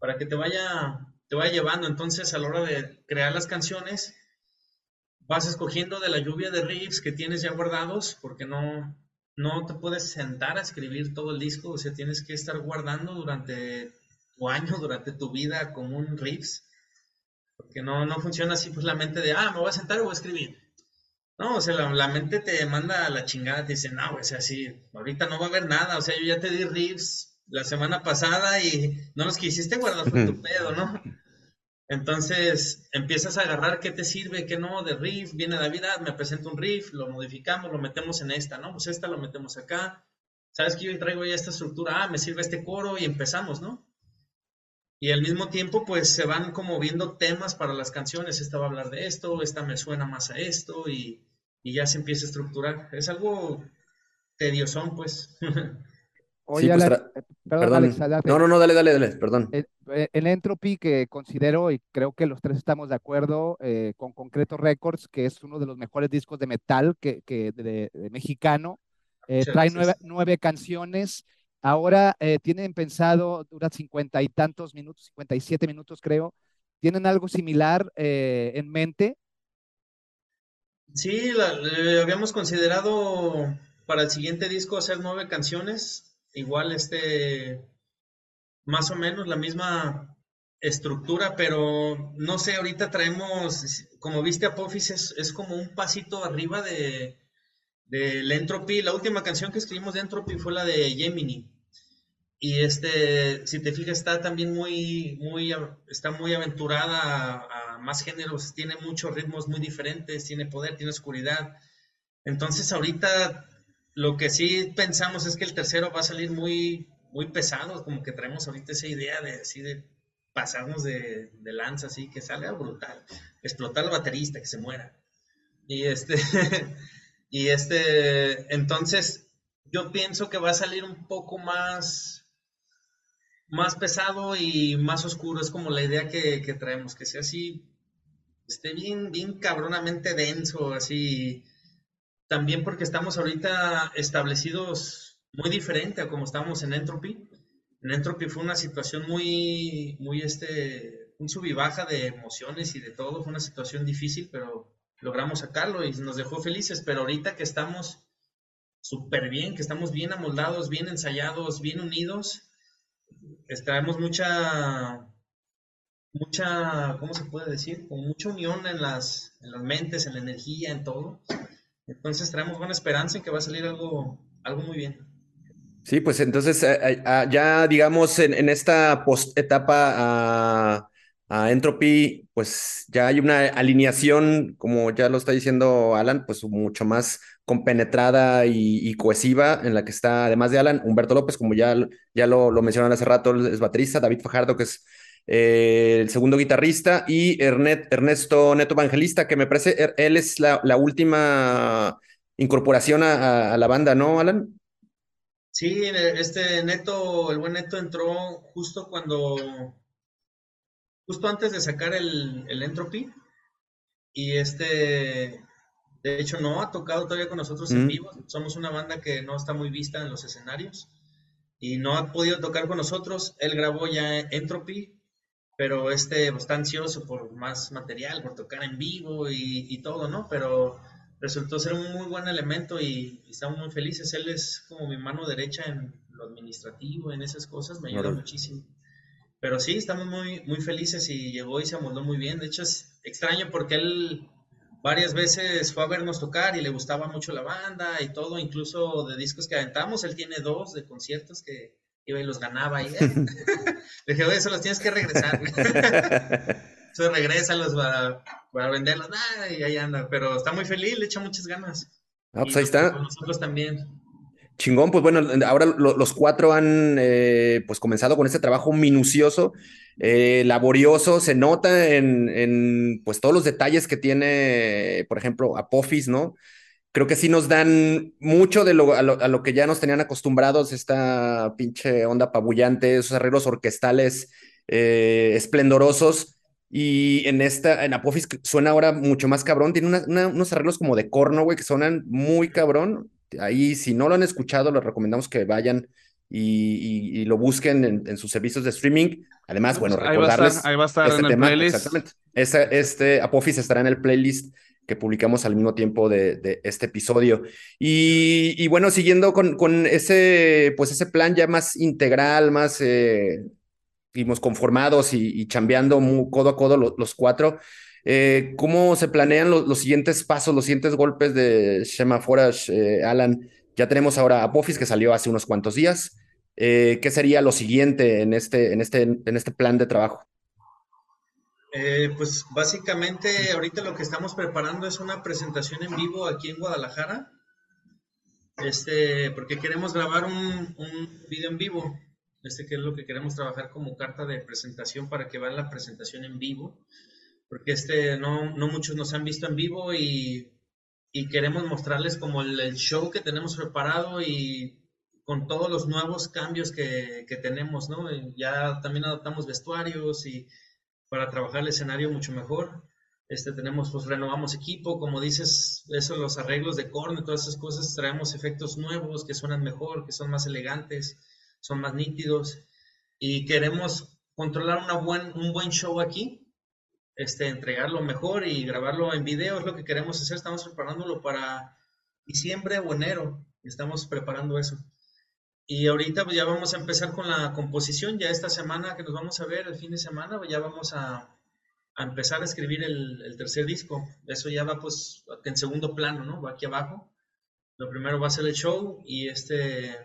para que te vaya, te vaya llevando. Entonces a la hora de crear las canciones, vas escogiendo de la lluvia de riffs que tienes ya guardados, porque no, no te puedes sentar a escribir todo el disco, o sea, tienes que estar guardando durante tu año, durante tu vida como un riffs, porque no, no funciona así pues la mente de, ah, me voy a sentar y voy a escribir. No, o sea, la, mente te manda a la chingada, te dice, no, o sea, sí, ahorita no va a haber nada, o sea, yo ya te di riffs la semana pasada y no los quisiste guardar por tu pedo, ¿no? Entonces empiezas a agarrar qué te sirve, qué no, de riff, viene David, ah, me presenta un riff, lo modificamos, lo metemos en esta, ¿no? Pues esta lo metemos acá. ¿Sabes que yo traigo ya esta estructura? Ah, me sirve este coro y empezamos, ¿no? y al mismo tiempo pues se van como viendo temas para las canciones, esta va a hablar de esto, esta me suena más a esto y, y ya se empieza a estructurar. Es algo tediosón pues. Oye, sí, pues perdón, no, no, no, dale, dale, dale, perdón. El, el, Entropy que considero, y creo que los tres estamos de acuerdo, eh, con Concreto Records, que es uno de los mejores discos de metal que, que de, de mexicano, eh, trae nueve, nueve, canciones. Ahora eh, tienen pensado, dura cincuenta y tantos minutos, cincuenta y siete minutos creo. ¿Tienen algo similar eh, en mente? Sí, la, habíamos considerado para el siguiente disco hacer nueve canciones. Igual este, más o menos la misma estructura, pero no sé, ahorita traemos, como viste Apophis, es, es como un pasito arriba de, del Entropy. La última canción que escribimos de Entropy fue la de Gemini. Y este, si te fijas, está también muy, muy, está muy aventurada a, más géneros, tiene muchos ritmos muy diferentes, tiene poder, tiene oscuridad. Entonces ahorita lo que sí pensamos es que el tercero va a salir muy, muy pesado, como que traemos ahorita esa idea de así de pasarnos de, de lanza, así que salga brutal, explotar al baterista, que se muera. Y este, Y este, entonces, yo pienso que va a salir un poco más, más pesado y más oscuro. Es como la idea que, traemos, que sea así, esté bien, bien cabronamente denso, así. También porque estamos ahorita establecidos muy diferente a como estamos en Entropy. En Entropy fue una situación muy, muy, este, un sub y baja de emociones y de todo. Fue una situación difícil, pero logramos sacarlo y nos dejó felices, pero ahorita que estamos súper bien, que estamos bien amoldados, bien ensayados, bien unidos, traemos mucha, mucha, ¿cómo se puede decir? Con mucha unión en las, en las mentes, en la energía, en todo. Entonces traemos buena esperanza en que va a salir algo, algo muy bien. Sí, pues entonces eh, eh, ah, ya digamos en, esta post etapa ah, a Entropy, pues ya hay una alineación, como ya lo está diciendo Alan, pues mucho más compenetrada y, cohesiva, en la que está, además de Alan, Humberto López, como ya, ya lo, lo mencionaron hace rato, es baterista, David Fajardo, que es eh, el segundo guitarrista, y Ernesto Neto Evangelista, que me parece, er, él es la, última incorporación a, a, la banda, ¿no, Alan? Sí, este Neto, el buen Neto entró justo cuando justo antes de sacar el, el Entropy. Y este, de hecho, no ha tocado todavía con nosotros en mm. vivo. Somos una banda que no está muy vista en los escenarios y no ha podido tocar con nosotros. Él grabó ya Entropy, pero este está ansioso por más material, por tocar en vivo y, todo, ¿no? Pero resultó ser un muy buen elemento y, estamos muy felices. Él es como mi mano derecha en lo administrativo, en esas cosas, me ayuda muchísimo. Pero sí, estamos muy, muy felices y llegó y se amoldó muy bien. De hecho, es extraño porque él varias veces fue a vernos tocar y le gustaba mucho la banda y todo, incluso de discos que aventamos. Él tiene dos de conciertos que iba y los ganaba. Y, eh. le dije, oye, eso los tienes que regresar. Entonces regrésalos para, para venderlos. y ahí anda. Pero está muy feliz, le echa muchas ganas. Ah, pues ahí está. Nosotros también. Chingón, pues bueno, ahora los cuatro han eh, pues comenzado con este trabajo minucioso, eh, laborioso, se nota en, pues todos los detalles que tiene, por ejemplo, Apophis, ¿no? Creo que sí nos dan mucho de lo a, lo, que ya nos tenían acostumbrados, esta pinche onda apabullante, esos arreglos orquestales eh, esplendorosos. Y en esta, en Apophis suena ahora mucho más cabrón, tiene unos arreglos como de corno, güey, que suenan muy cabrón Ahí, si no lo han escuchado, les recomendamos que vayan y, lo busquen en, sus servicios de streaming. Además, bueno, recordarles. Ahí va a estar, este en el playlist. Exactamente. este Apophis estará en el playlist que publicamos al mismo tiempo de, este episodio. Y, bueno, siguiendo con, ese, pues ese plan ya más integral, más eh, conformados y, chambeando codo a codo los cuatro. Eh, ¿Cómo se planean los, siguientes pasos, los siguientes golpes de Shema Forage, eh, Alan? Ya tenemos ahora a Pofis que salió hace unos cuantos días. Eh, ¿Qué sería lo siguiente en este, en este, en este plan de trabajo? Pues básicamente ahorita lo que estamos preparando es una presentación en vivo aquí en Guadalajara. Este, porque queremos grabar un, un video en vivo este que es lo que queremos trabajar como carta de presentación para que vean la presentación en vivo, porque este no, no muchos nos han visto en vivo y, y queremos mostrarles como el, show que tenemos preparado y con todos los nuevos cambios que, que tenemos, ¿no? Ya también adaptamos vestuarios y para trabajar el escenario mucho mejor. Este, tenemos, pues renovamos equipo, como dices, eso, los arreglos de corno y todas esas cosas, traemos efectos nuevos que suenan mejor, que son más elegantes, son más nítidos y queremos controlar una buen, un buen show aquí, este, entregarlo mejor y grabarlo en video, es lo que queremos hacer, estamos preparándolo para diciembre o enero, estamos preparando eso. Y ahorita pues ya vamos a empezar con la composición, ya esta semana que nos vamos a ver, el fin de semana, ya vamos a a empezar a escribir el, tercer disco. Eso ya va pues en segundo plano, ¿no? Va aquí abajo. Lo primero va a ser el show y este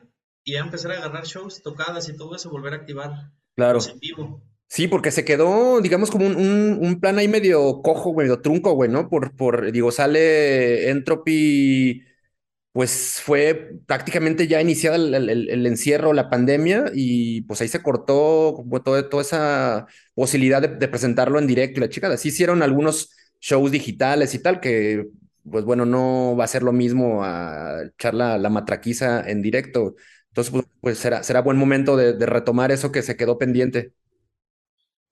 y a empezar a agarrar shows, tocadas y todo eso, volver a activar claro. en vivo. Sí, porque se quedó, digamos, como un, un, plan ahí medio cojo, medio trunco, güey, ¿no? Por, por, digo, sale Entropy pues fue prácticamente ya iniciada el, encierro, la pandemia, y pues ahí se cortó toda, toda esa posibilidad de, presentarlo en directo. Y la chica, así hicieron algunos shows digitales y tal, que pues bueno, no va a ser lo mismo a echar la, matraquiza en directo. Entonces, pues, pues será, será buen momento de retomar eso que se quedó pendiente.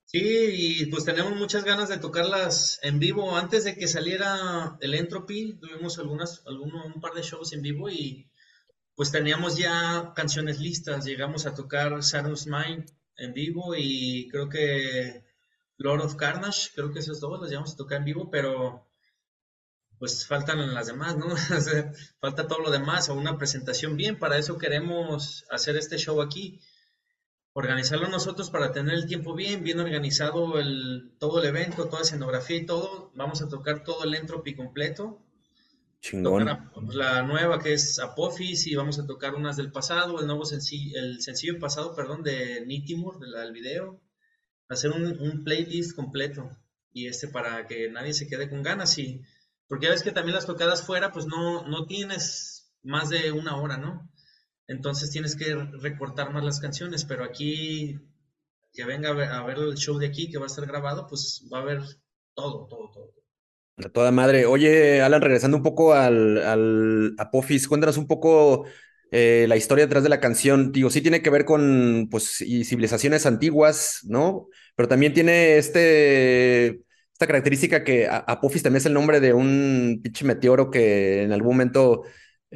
Sí, y pues tenemos muchas ganas de tocarlas en vivo. Antes de que saliera el Entropy, tuvimos algunas, alguno, un par de shows en vivo y pues teníamos ya canciones listas. Llegamos a tocar Saturn's Mind en vivo y creo que Lord of Carnage, creo que esos dos los llevamos a tocar en vivo, pero pues faltan las demás, ¿no? Falta todo lo demás o una presentación bien. Para eso queremos hacer este show aquí organizarlo nosotros para tener el tiempo bien, bien organizado el, todo el evento, toda escenografía y todo. Vamos a tocar todo el entropy completo. Chingón. la nueva que es Apophis y vamos a tocar unas del pasado, el nuevo sencillo, el sencillo pasado, perdón, de Nitimur, del video. Hacer un, un, playlist completo y este para que nadie se quede con ganas y porque ya ves que también las tocadas fuera pues no, no tienes más de una hora, ¿no? Entonces tienes que recortar más las canciones, pero aquí que venga a ver, el show de aquí que va a estar grabado, pues va a haber todo, todo, todo. A toda madre. Oye, Alan, regresando un poco al, al Apophis, cuéntanos un poco eh, la historia detrás de la canción. Digo, sí tiene que ver con pues, civilizaciones antiguas, ¿no? Pero también tiene este, esta característica que Apophis también es el nombre de un pinche meteoro que en algún momento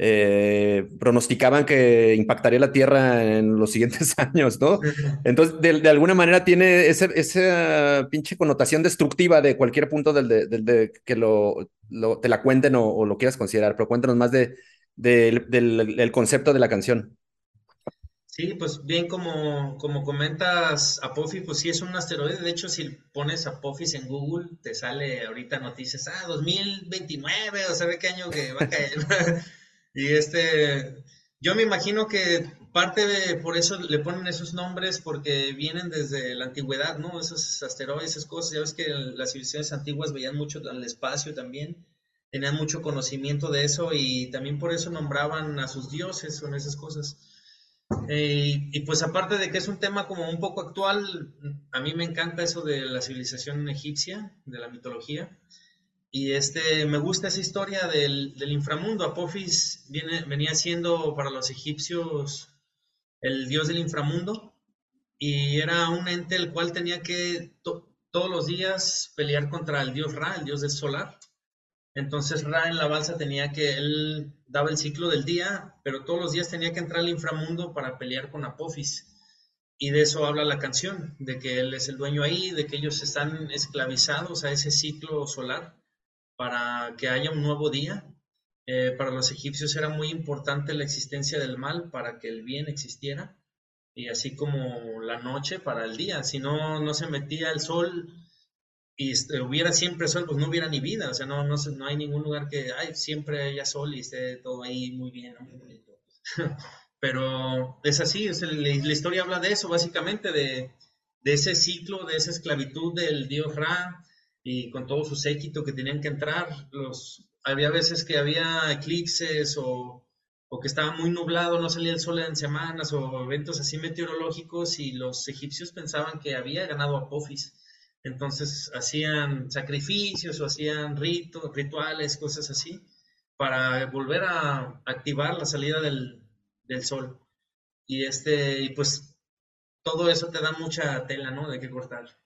eh, pronosticaban que impactaría la Tierra en los siguientes años, ¿no? Entonces, de, alguna manera tiene esa pinche connotación destructiva de cualquier punto del, de, que lo, te la cuenten o, lo quieras considerar, pero cuéntanos más de, del, concepto de la canción. Sí, pues bien, como, como comentas, Apophis, pues sí es un asteroide. De hecho, si pones Apophis en Google, te sale ahorita noticias, ah, 2029, o sabe qué año que va a caer. Y este, yo me imagino que parte de, por eso le ponen esos nombres, porque vienen desde la antigüedad, ¿no? Esos asteroides, esas cosas. Ya ves que las civilizaciones antiguas veían mucho al espacio también, tenían mucho conocimiento de eso y también por eso nombraban a sus dioses con esas cosas. Eh, y pues aparte de que es un tema como un poco actual, a mí me encanta eso de la civilización egipcia, de la mitología. Y este, me gusta esa historia del, inframundo. Apophis venía siendo para los egipcios el dios del inframundo y era un ente el cual tenía que todos los días pelear contra el dios Ra, el dios del solar. Entonces Ra en la balsa tenía que, él daba el ciclo del día, pero todos los días tenía que entrar al inframundo para pelear con Apophis. Y de eso habla la canción, de que él es el dueño ahí, de que ellos están esclavizados a ese ciclo solar para que haya un nuevo día. Eh, para los egipcios era muy importante la existencia del mal para que el bien existiera, y así como la noche para el día. Si no, no se metía el sol y hubiera siempre sol, pues no hubiera ni vida. O sea, no, no, no hay ningún lugar que ay, siempre haya sol y esté todo ahí muy bien. Pero es así, la, historia habla de eso, básicamente, de, de ese ciclo, de esa esclavitud del dios Ra, y con todo su séquito que tenían que entrar. Los, había veces que había eclipses o o que estaba muy nublado, no salía el sol en semanas, o eventos así meteorológicos, y los egipcios pensaban que había ganado Apophis. Entonces hacían sacrificios o hacían ritos, rituales, cosas así, para volver a activar la salida del, del sol. Y este, y pues todo eso te da mucha tela, ¿no? De qué cortar.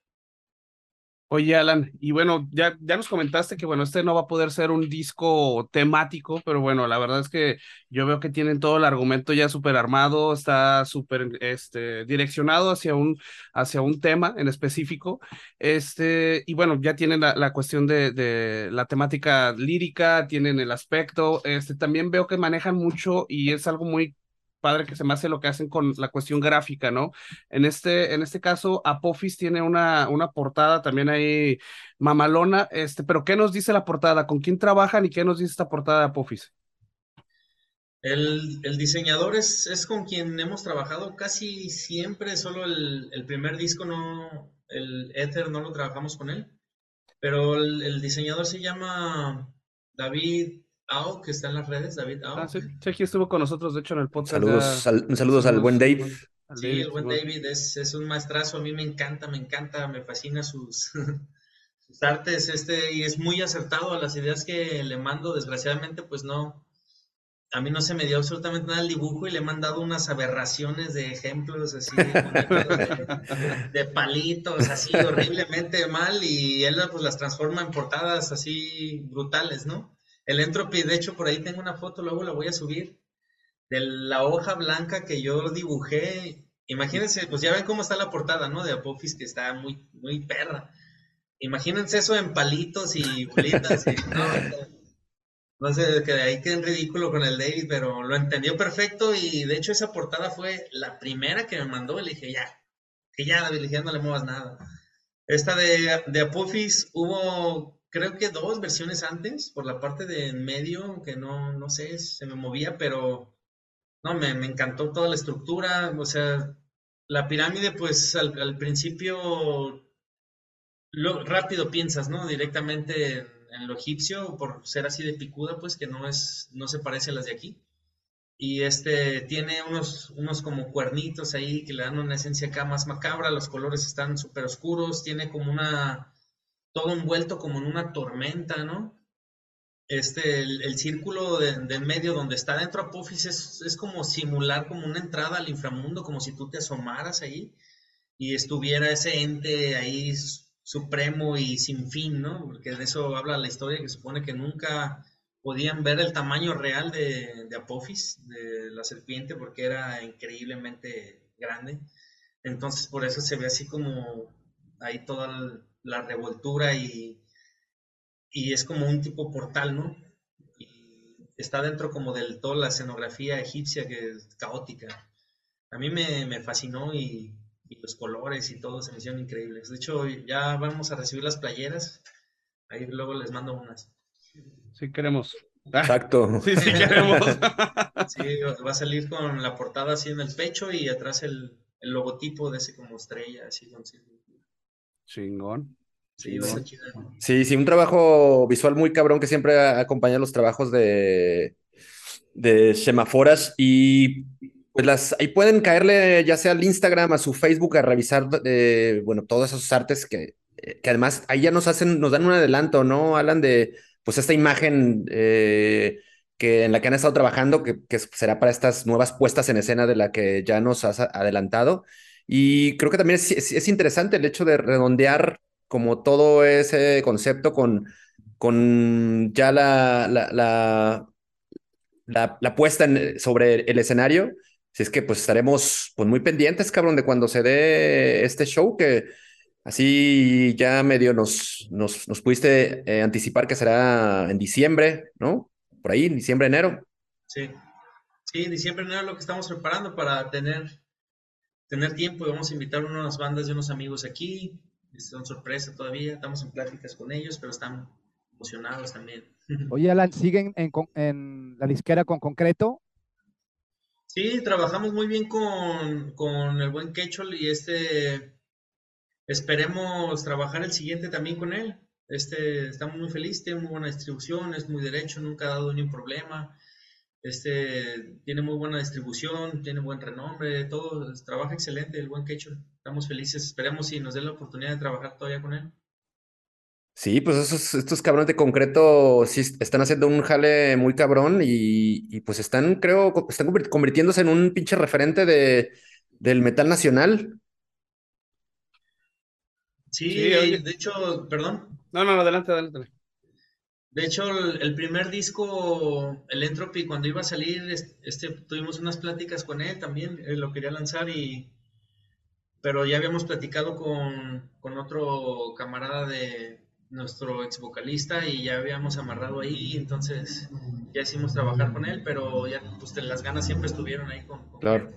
Oye, Alan, y bueno, ya, ya nos comentaste que, bueno, este no va a poder ser un disco temático, pero bueno, la verdad es que yo veo que tienen todo el argumento ya súper armado, está súper este, direccionado hacia un, hacia un tema en específico, este, y bueno, ya tienen la, la cuestión de, de, la temática lírica, tienen el aspecto, este, también veo que manejan mucho y es algo muy padre que se me hace lo que hacen con la cuestión gráfica, ¿no? En este, en este caso, Apophis tiene una, una portada también ahí mamalona, este, pero ¿qué nos dice la portada? ¿Con quién trabajan y qué nos dice esta portada de Apophis? El, el diseñador es, es, con quien hemos trabajado casi siempre, solo el, el, primer disco, no, el Ether no lo trabajamos con él, pero el, el diseñador se llama David que está en las redes, David Ao. Ah, sí, sí, aquí estuvo con nosotros, de hecho, en el podcast. Saludos, al, saludos al buen Dave. Sí, David, el buen David es, es, un maestrazo, a mí me encanta, me encanta, me fascina sus, sus artes, este, y es muy acertado a las ideas que le mando, desgraciadamente, pues no, a mí no se me dio absolutamente nada el dibujo y le he mandado unas aberraciones de ejemplos así de, de, palitos así horriblemente mal y él pues las transforma en portadas así brutales, ¿no? El entropy, de hecho, por ahí tengo una foto, luego la voy a subir, de la hoja blanca que yo dibujé. Imagínense, pues ya ven cómo está la portada, ¿no? De Apophis, que está muy, muy perra. Imagínense eso en palitos y bolitas. y, no, no sé, que ahí quedé en ridículo con el David, pero lo entendió perfecto y de hecho esa portada fue la primera que me mandó y le dije, ya, que ya, David, ya no le muevas nada. Esta de, de Apophis hubo creo que dos versiones antes, por la parte de en medio, que no, no sé, se me movía, pero no, me, me encantó toda la estructura, o sea, la pirámide, pues al, al principio rápido piensas, ¿no? Directamente en, en, lo egipcio, por ser así de picuda, pues que no es, no se parece a las de aquí. Y este tiene unos, unos como cuernitos ahí que le dan una esencia acá más macabra, los colores están súper oscuros, tiene como una todo envuelto como en una tormenta, ¿no? Este, el, círculo de, medio donde está dentro Apophis es, es, como simular como una entrada al inframundo, como si tú te asomaras ahí y estuviera ese ente ahí supremo y sin fin, ¿no? Porque de eso habla la historia, que supone que nunca podían ver el tamaño real de, de Apophis, de la serpiente, porque era increíblemente grande. Entonces, por eso se ve así como ahí todo el, la revoltura y, y es como un tipo portal, ¿no? Y está dentro como de toda la escenografía egipcia que es caótica. A mí me, me fascinó y, y, los colores y todo se me hicieron increíbles. De hecho, ya vamos a recibir las playeras. Ahí luego les mando unas. Sí, queremos. Exacto. Sí, sí, queremos. sí, va a salir con la portada así en el pecho y atrás el, el logotipo de ese como estrella, así con Chingón. Sí, sí, sí, un trabajo visual muy cabrón que siempre acompaña los trabajos de, de semaforas y pues las, ahí pueden caerle ya sea al Instagram, a su Facebook, a revisar, eh, bueno, todos esos artes que, que además ahí ya nos hacen, nos dan un adelanto, ¿no? Hablan de, pues, esta imagen eh, que en la que han estado trabajando, que, que será para estas nuevas puestas en escena de la que ya nos has adelantado. Y creo que también es, es, es, interesante el hecho de redondear como todo ese concepto con, con ya la, la, la, puesta en, sobre el escenario. Si es que pues estaremos pues muy pendientes, cabrón, de cuando se dé este show que así ya medio nos, nos, nos pudiste eh, anticipar que será en diciembre, ¿no? Por ahí, diciembre, enero. Sí, sí, diciembre, enero lo que estamos preparando para tener tener tiempo y vamos a invitar unas bandas de unos amigos aquí. Son sorpresa todavía, estamos en pláticas con ellos, pero están emocionados también. Oye, Alan, ¿siguen en, en la disquera con concreto? Sí, trabajamos muy bien con, con el buen Quechol y este esperemos trabajar el siguiente también con él. Este, estamos muy felices, tiene muy buena distribución, es muy derecho, nunca ha dado ningún problema. Este tiene muy buena distribución, tiene buen renombre, todo, trabaja excelente el buen Quechua. Estamos felices, esperemos si nos dé la oportunidad de trabajar todavía con él. Sí, pues esos, estos cabrones de concreto sí están haciendo un jale muy cabrón y, pues están, creo, están convirtiéndose en un pinche referente de, del metal nacional. Sí, de hecho, perdón. No, no, adelante, adelante. De hecho, el, primer disco, el Entropy, cuando iba a salir, este, tuvimos unas pláticas con él también, él lo quería lanzar y... Pero ya habíamos platicado con, con otro camarada de, nuestro ex vocalista y ya habíamos amarrado ahí, entonces ya hicimos trabajar con él, pero ya pues las ganas siempre estuvieron ahí con, Claro.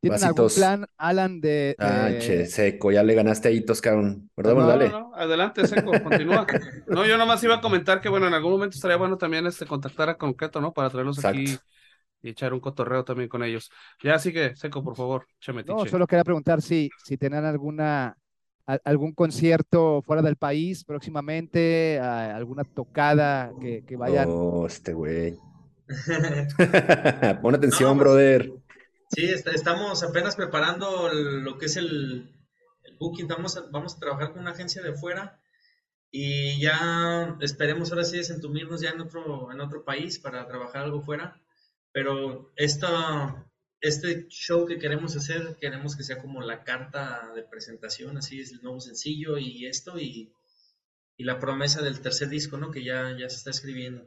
¿Tienen algún plan, Alan, de, Ah, che, seco, ya le ganaste ahí, cabrón. Perdón, no, dale. No, no, adelante, seco, continúa. No, yo nomás iba a comentar que, bueno, en algún momento estaría bueno también este contactar a Concreto, ¿no? Para traerlos aquí y echar un cotorreo también con ellos. Ya, así que, seco, por favor, No, solo quería preguntar si, si tenían alguna algún concierto fuera del país próximamente, alguna tocada que, que vayan. Oh, este güey. Pon atención, pues, brother. Sí, estamos apenas preparando lo que es el, booking. Vamos a, vamos a trabajar con una agencia de fuera y ya esperemos ahora sí desentumirnos ya en otro, en otro país para trabajar algo fuera. Pero esta, este show que queremos hacer, queremos que sea como la carta de presentación, así es el nuevo sencillo y esto, y, la promesa del tercer disco, ¿no? Que ya, ya se está escribiendo.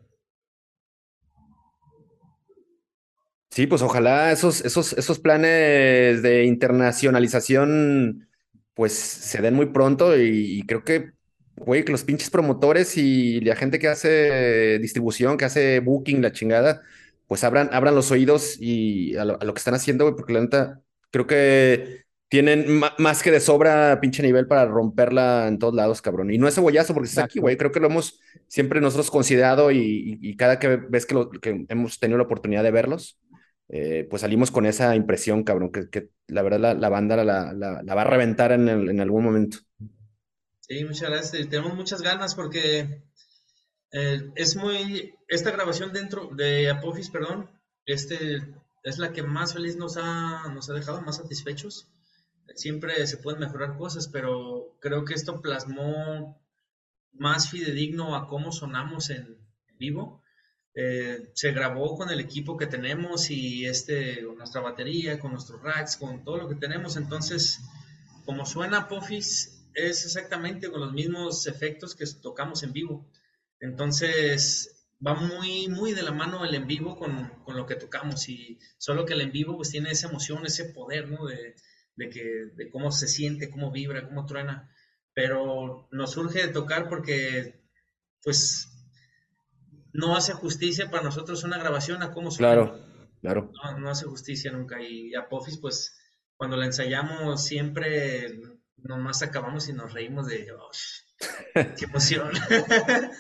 Sí, pues ojalá esos, esos, esos planes de internacionalización pues se den muy pronto y, creo que, güey, que los pinches promotores y la gente que hace distribución, que hace booking, la chingada, pues abran, abran los oídos y a lo, que están haciendo, güey, porque la neta, creo que tienen más que de sobra pinche nivel para romperla en todos lados, cabrón. Y no es cebollazo porque está aquí, güey. Creo que lo hemos siempre nosotros considerado y, cada que lo, que hemos tenido la oportunidad de verlos, eh, pues salimos con esa impresión, cabrón, que, la verdad la, banda la, va a reventar en, en algún momento. Sí, muchas gracias. Tenemos muchas ganas porque eh, es muy, esta grabación dentro de Apophis, perdón, este, es la que más feliz nos ha dejado, más satisfechos. Siempre se pueden mejorar cosas, pero creo que esto plasmó más fidedigno a cómo sonamos en, vivo. Eh, se grabó con el equipo que tenemos y este, con nuestra batería, con nuestros racks, con todo lo que tenemos. Entonces, como suena Apophis, es exactamente con los mismos efectos que tocamos en vivo. Entonces, va muy, muy de la mano el en vivo con, con, lo que tocamos y solo que el en vivo pues tiene esa emoción, ese poder, ¿no? De, de, que, de cómo se siente, cómo vibra, cómo truena. Pero nos surge tocar porque, pues, no hace justicia para nosotros una grabación a cómo suena. Claro, claro. No, no hace justicia nunca. Y a Pofis, pues, cuando la ensayamos siempre nomás acabamos y nos reímos de, oh, qué emoción.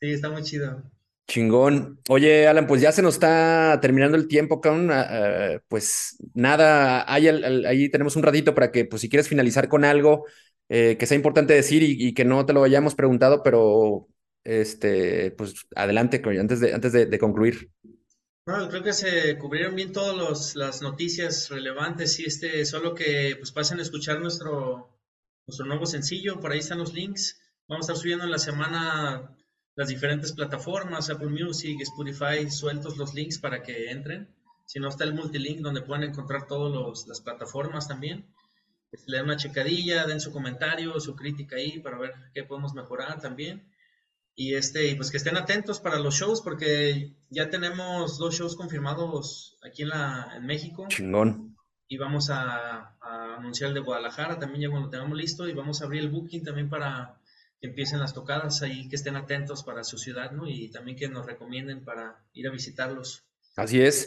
Sí, está muy chido. Chingón. Oye, Alan, pues ya se nos está terminando el tiempo, cabrón. Ah, ah, pues nada, ahí, ahí, tenemos un ratito para que, pues si quieres finalizar con algo eh, que sea importante decir y, que no te lo hayamos preguntado, pero este, pues adelante, antes de, antes de, concluir. Bueno, creo que se cubrieron bien todas las noticias relevantes y este, solo que pues pasen a escuchar nuestro, nuestro nuevo sencillo, por ahí están los links. Vamos a estar subiendo en la semana las diferentes plataformas, Apple Music, Spotify, sueltos los links para que entren. Si no está el multilink donde pueden encontrar todas las plataformas también. Le den una checadilla, den su comentario, su crítica ahí para ver qué podemos mejorar también. Y este, pues que estén atentos para los shows, porque ya tenemos dos shows confirmados aquí en, la, en México. Chingón. Y vamos a, a anunciar el de Guadalajara también ya cuando lo tengamos listo. Y vamos a abrir el booking también para, empiecen las tocadas ahí, que estén atentos para su ciudad, ¿no? Y también que nos recomienden para ir a visitarlos. Así es.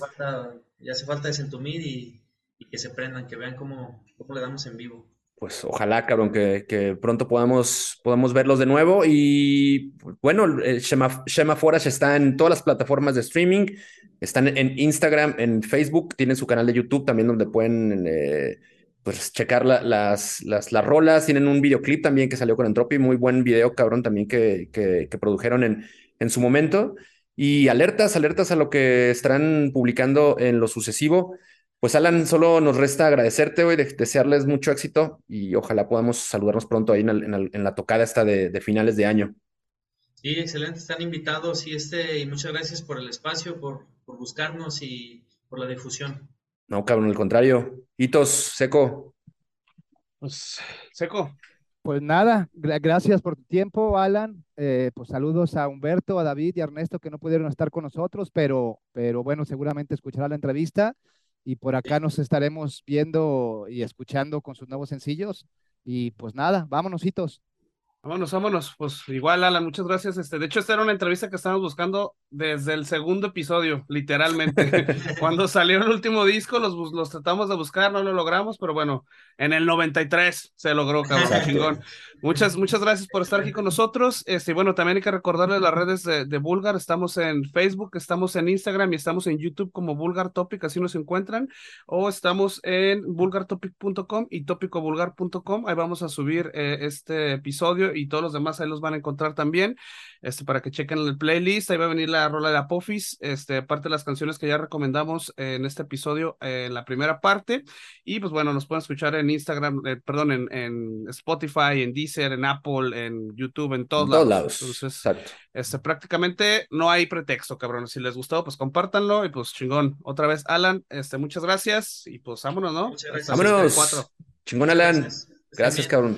Ya hace falta, desentumir y, que se prendan, que vean cómo, cómo le damos en vivo. Pues ojalá, cabrón, que, que pronto podamos, podamos verlos de nuevo. Y bueno, Shema, Shema Forage está en todas las plataformas de streaming. Están en Instagram, en Facebook, tienen su canal de YouTube también donde pueden eh, pues checar las, las, las, rolas. Tienen un videoclip también que salió con Entropy, muy buen video, cabrón, también que, que, produjeron en, en su momento. Y alertas, alertas a lo que estarán publicando en lo sucesivo. Pues Alan, solo nos resta agradecerte hoy, desearles mucho éxito y ojalá podamos saludarnos pronto ahí en, la tocada esta de, finales de año. Sí, excelente, están invitados y este, y muchas gracias por el espacio, por, por buscarnos y por la difusión. No, cabrón, al contrario. Hitos, Seco. Pues, Seco. Pues nada, gracias por tu tiempo, Alan. Eh, pues saludos a Humberto, a David y a Ernesto que no pudieron estar con nosotros, pero, pero bueno, seguramente escuchará la entrevista y por acá nos estaremos viendo y escuchando con sus nuevos sencillos. Y pues nada, vámonos, hitos. Vámonos, vámonos. Pues igual, Alan, muchas gracias. Este, de hecho, esta era una entrevista que estábamos buscando desde el segundo episodio, literalmente. Cuando salió el último disco, los, los tratamos de buscar, no lo logramos, pero bueno, en el 93 se logró, cabrón, chingón. Muchas, muchas gracias por estar aquí con nosotros. Este, bueno, también hay que recordarles las redes de, de Bulgar. Estamos en Facebook, estamos en Instagram y estamos en YouTube como Bulgar Topic, así nos encuentran. O estamos en bulgartopic.com y topicobulgar.com. Ahí vamos a subir eh, este episodio y todos los demás ahí los van a encontrar también. Este, para que chequen el playlist. Ahí va a venir la rola de Apophis, este, aparte de las canciones que ya recomendamos en este episodio, en la primera parte. Y pues bueno, nos pueden escuchar en Instagram, eh, perdón, en, en, Spotify, en Deezer, en Apple, en YouTube, en todos, lados. Entonces, este, prácticamente no hay pretexto, cabrón. Si les gustó, pues compártanlo y pues chingón. Otra vez, Alan, este, muchas gracias y pues vámonos, ¿no? Muchas gracias. Vámonos. Chingón, Alan. gracias cabrón.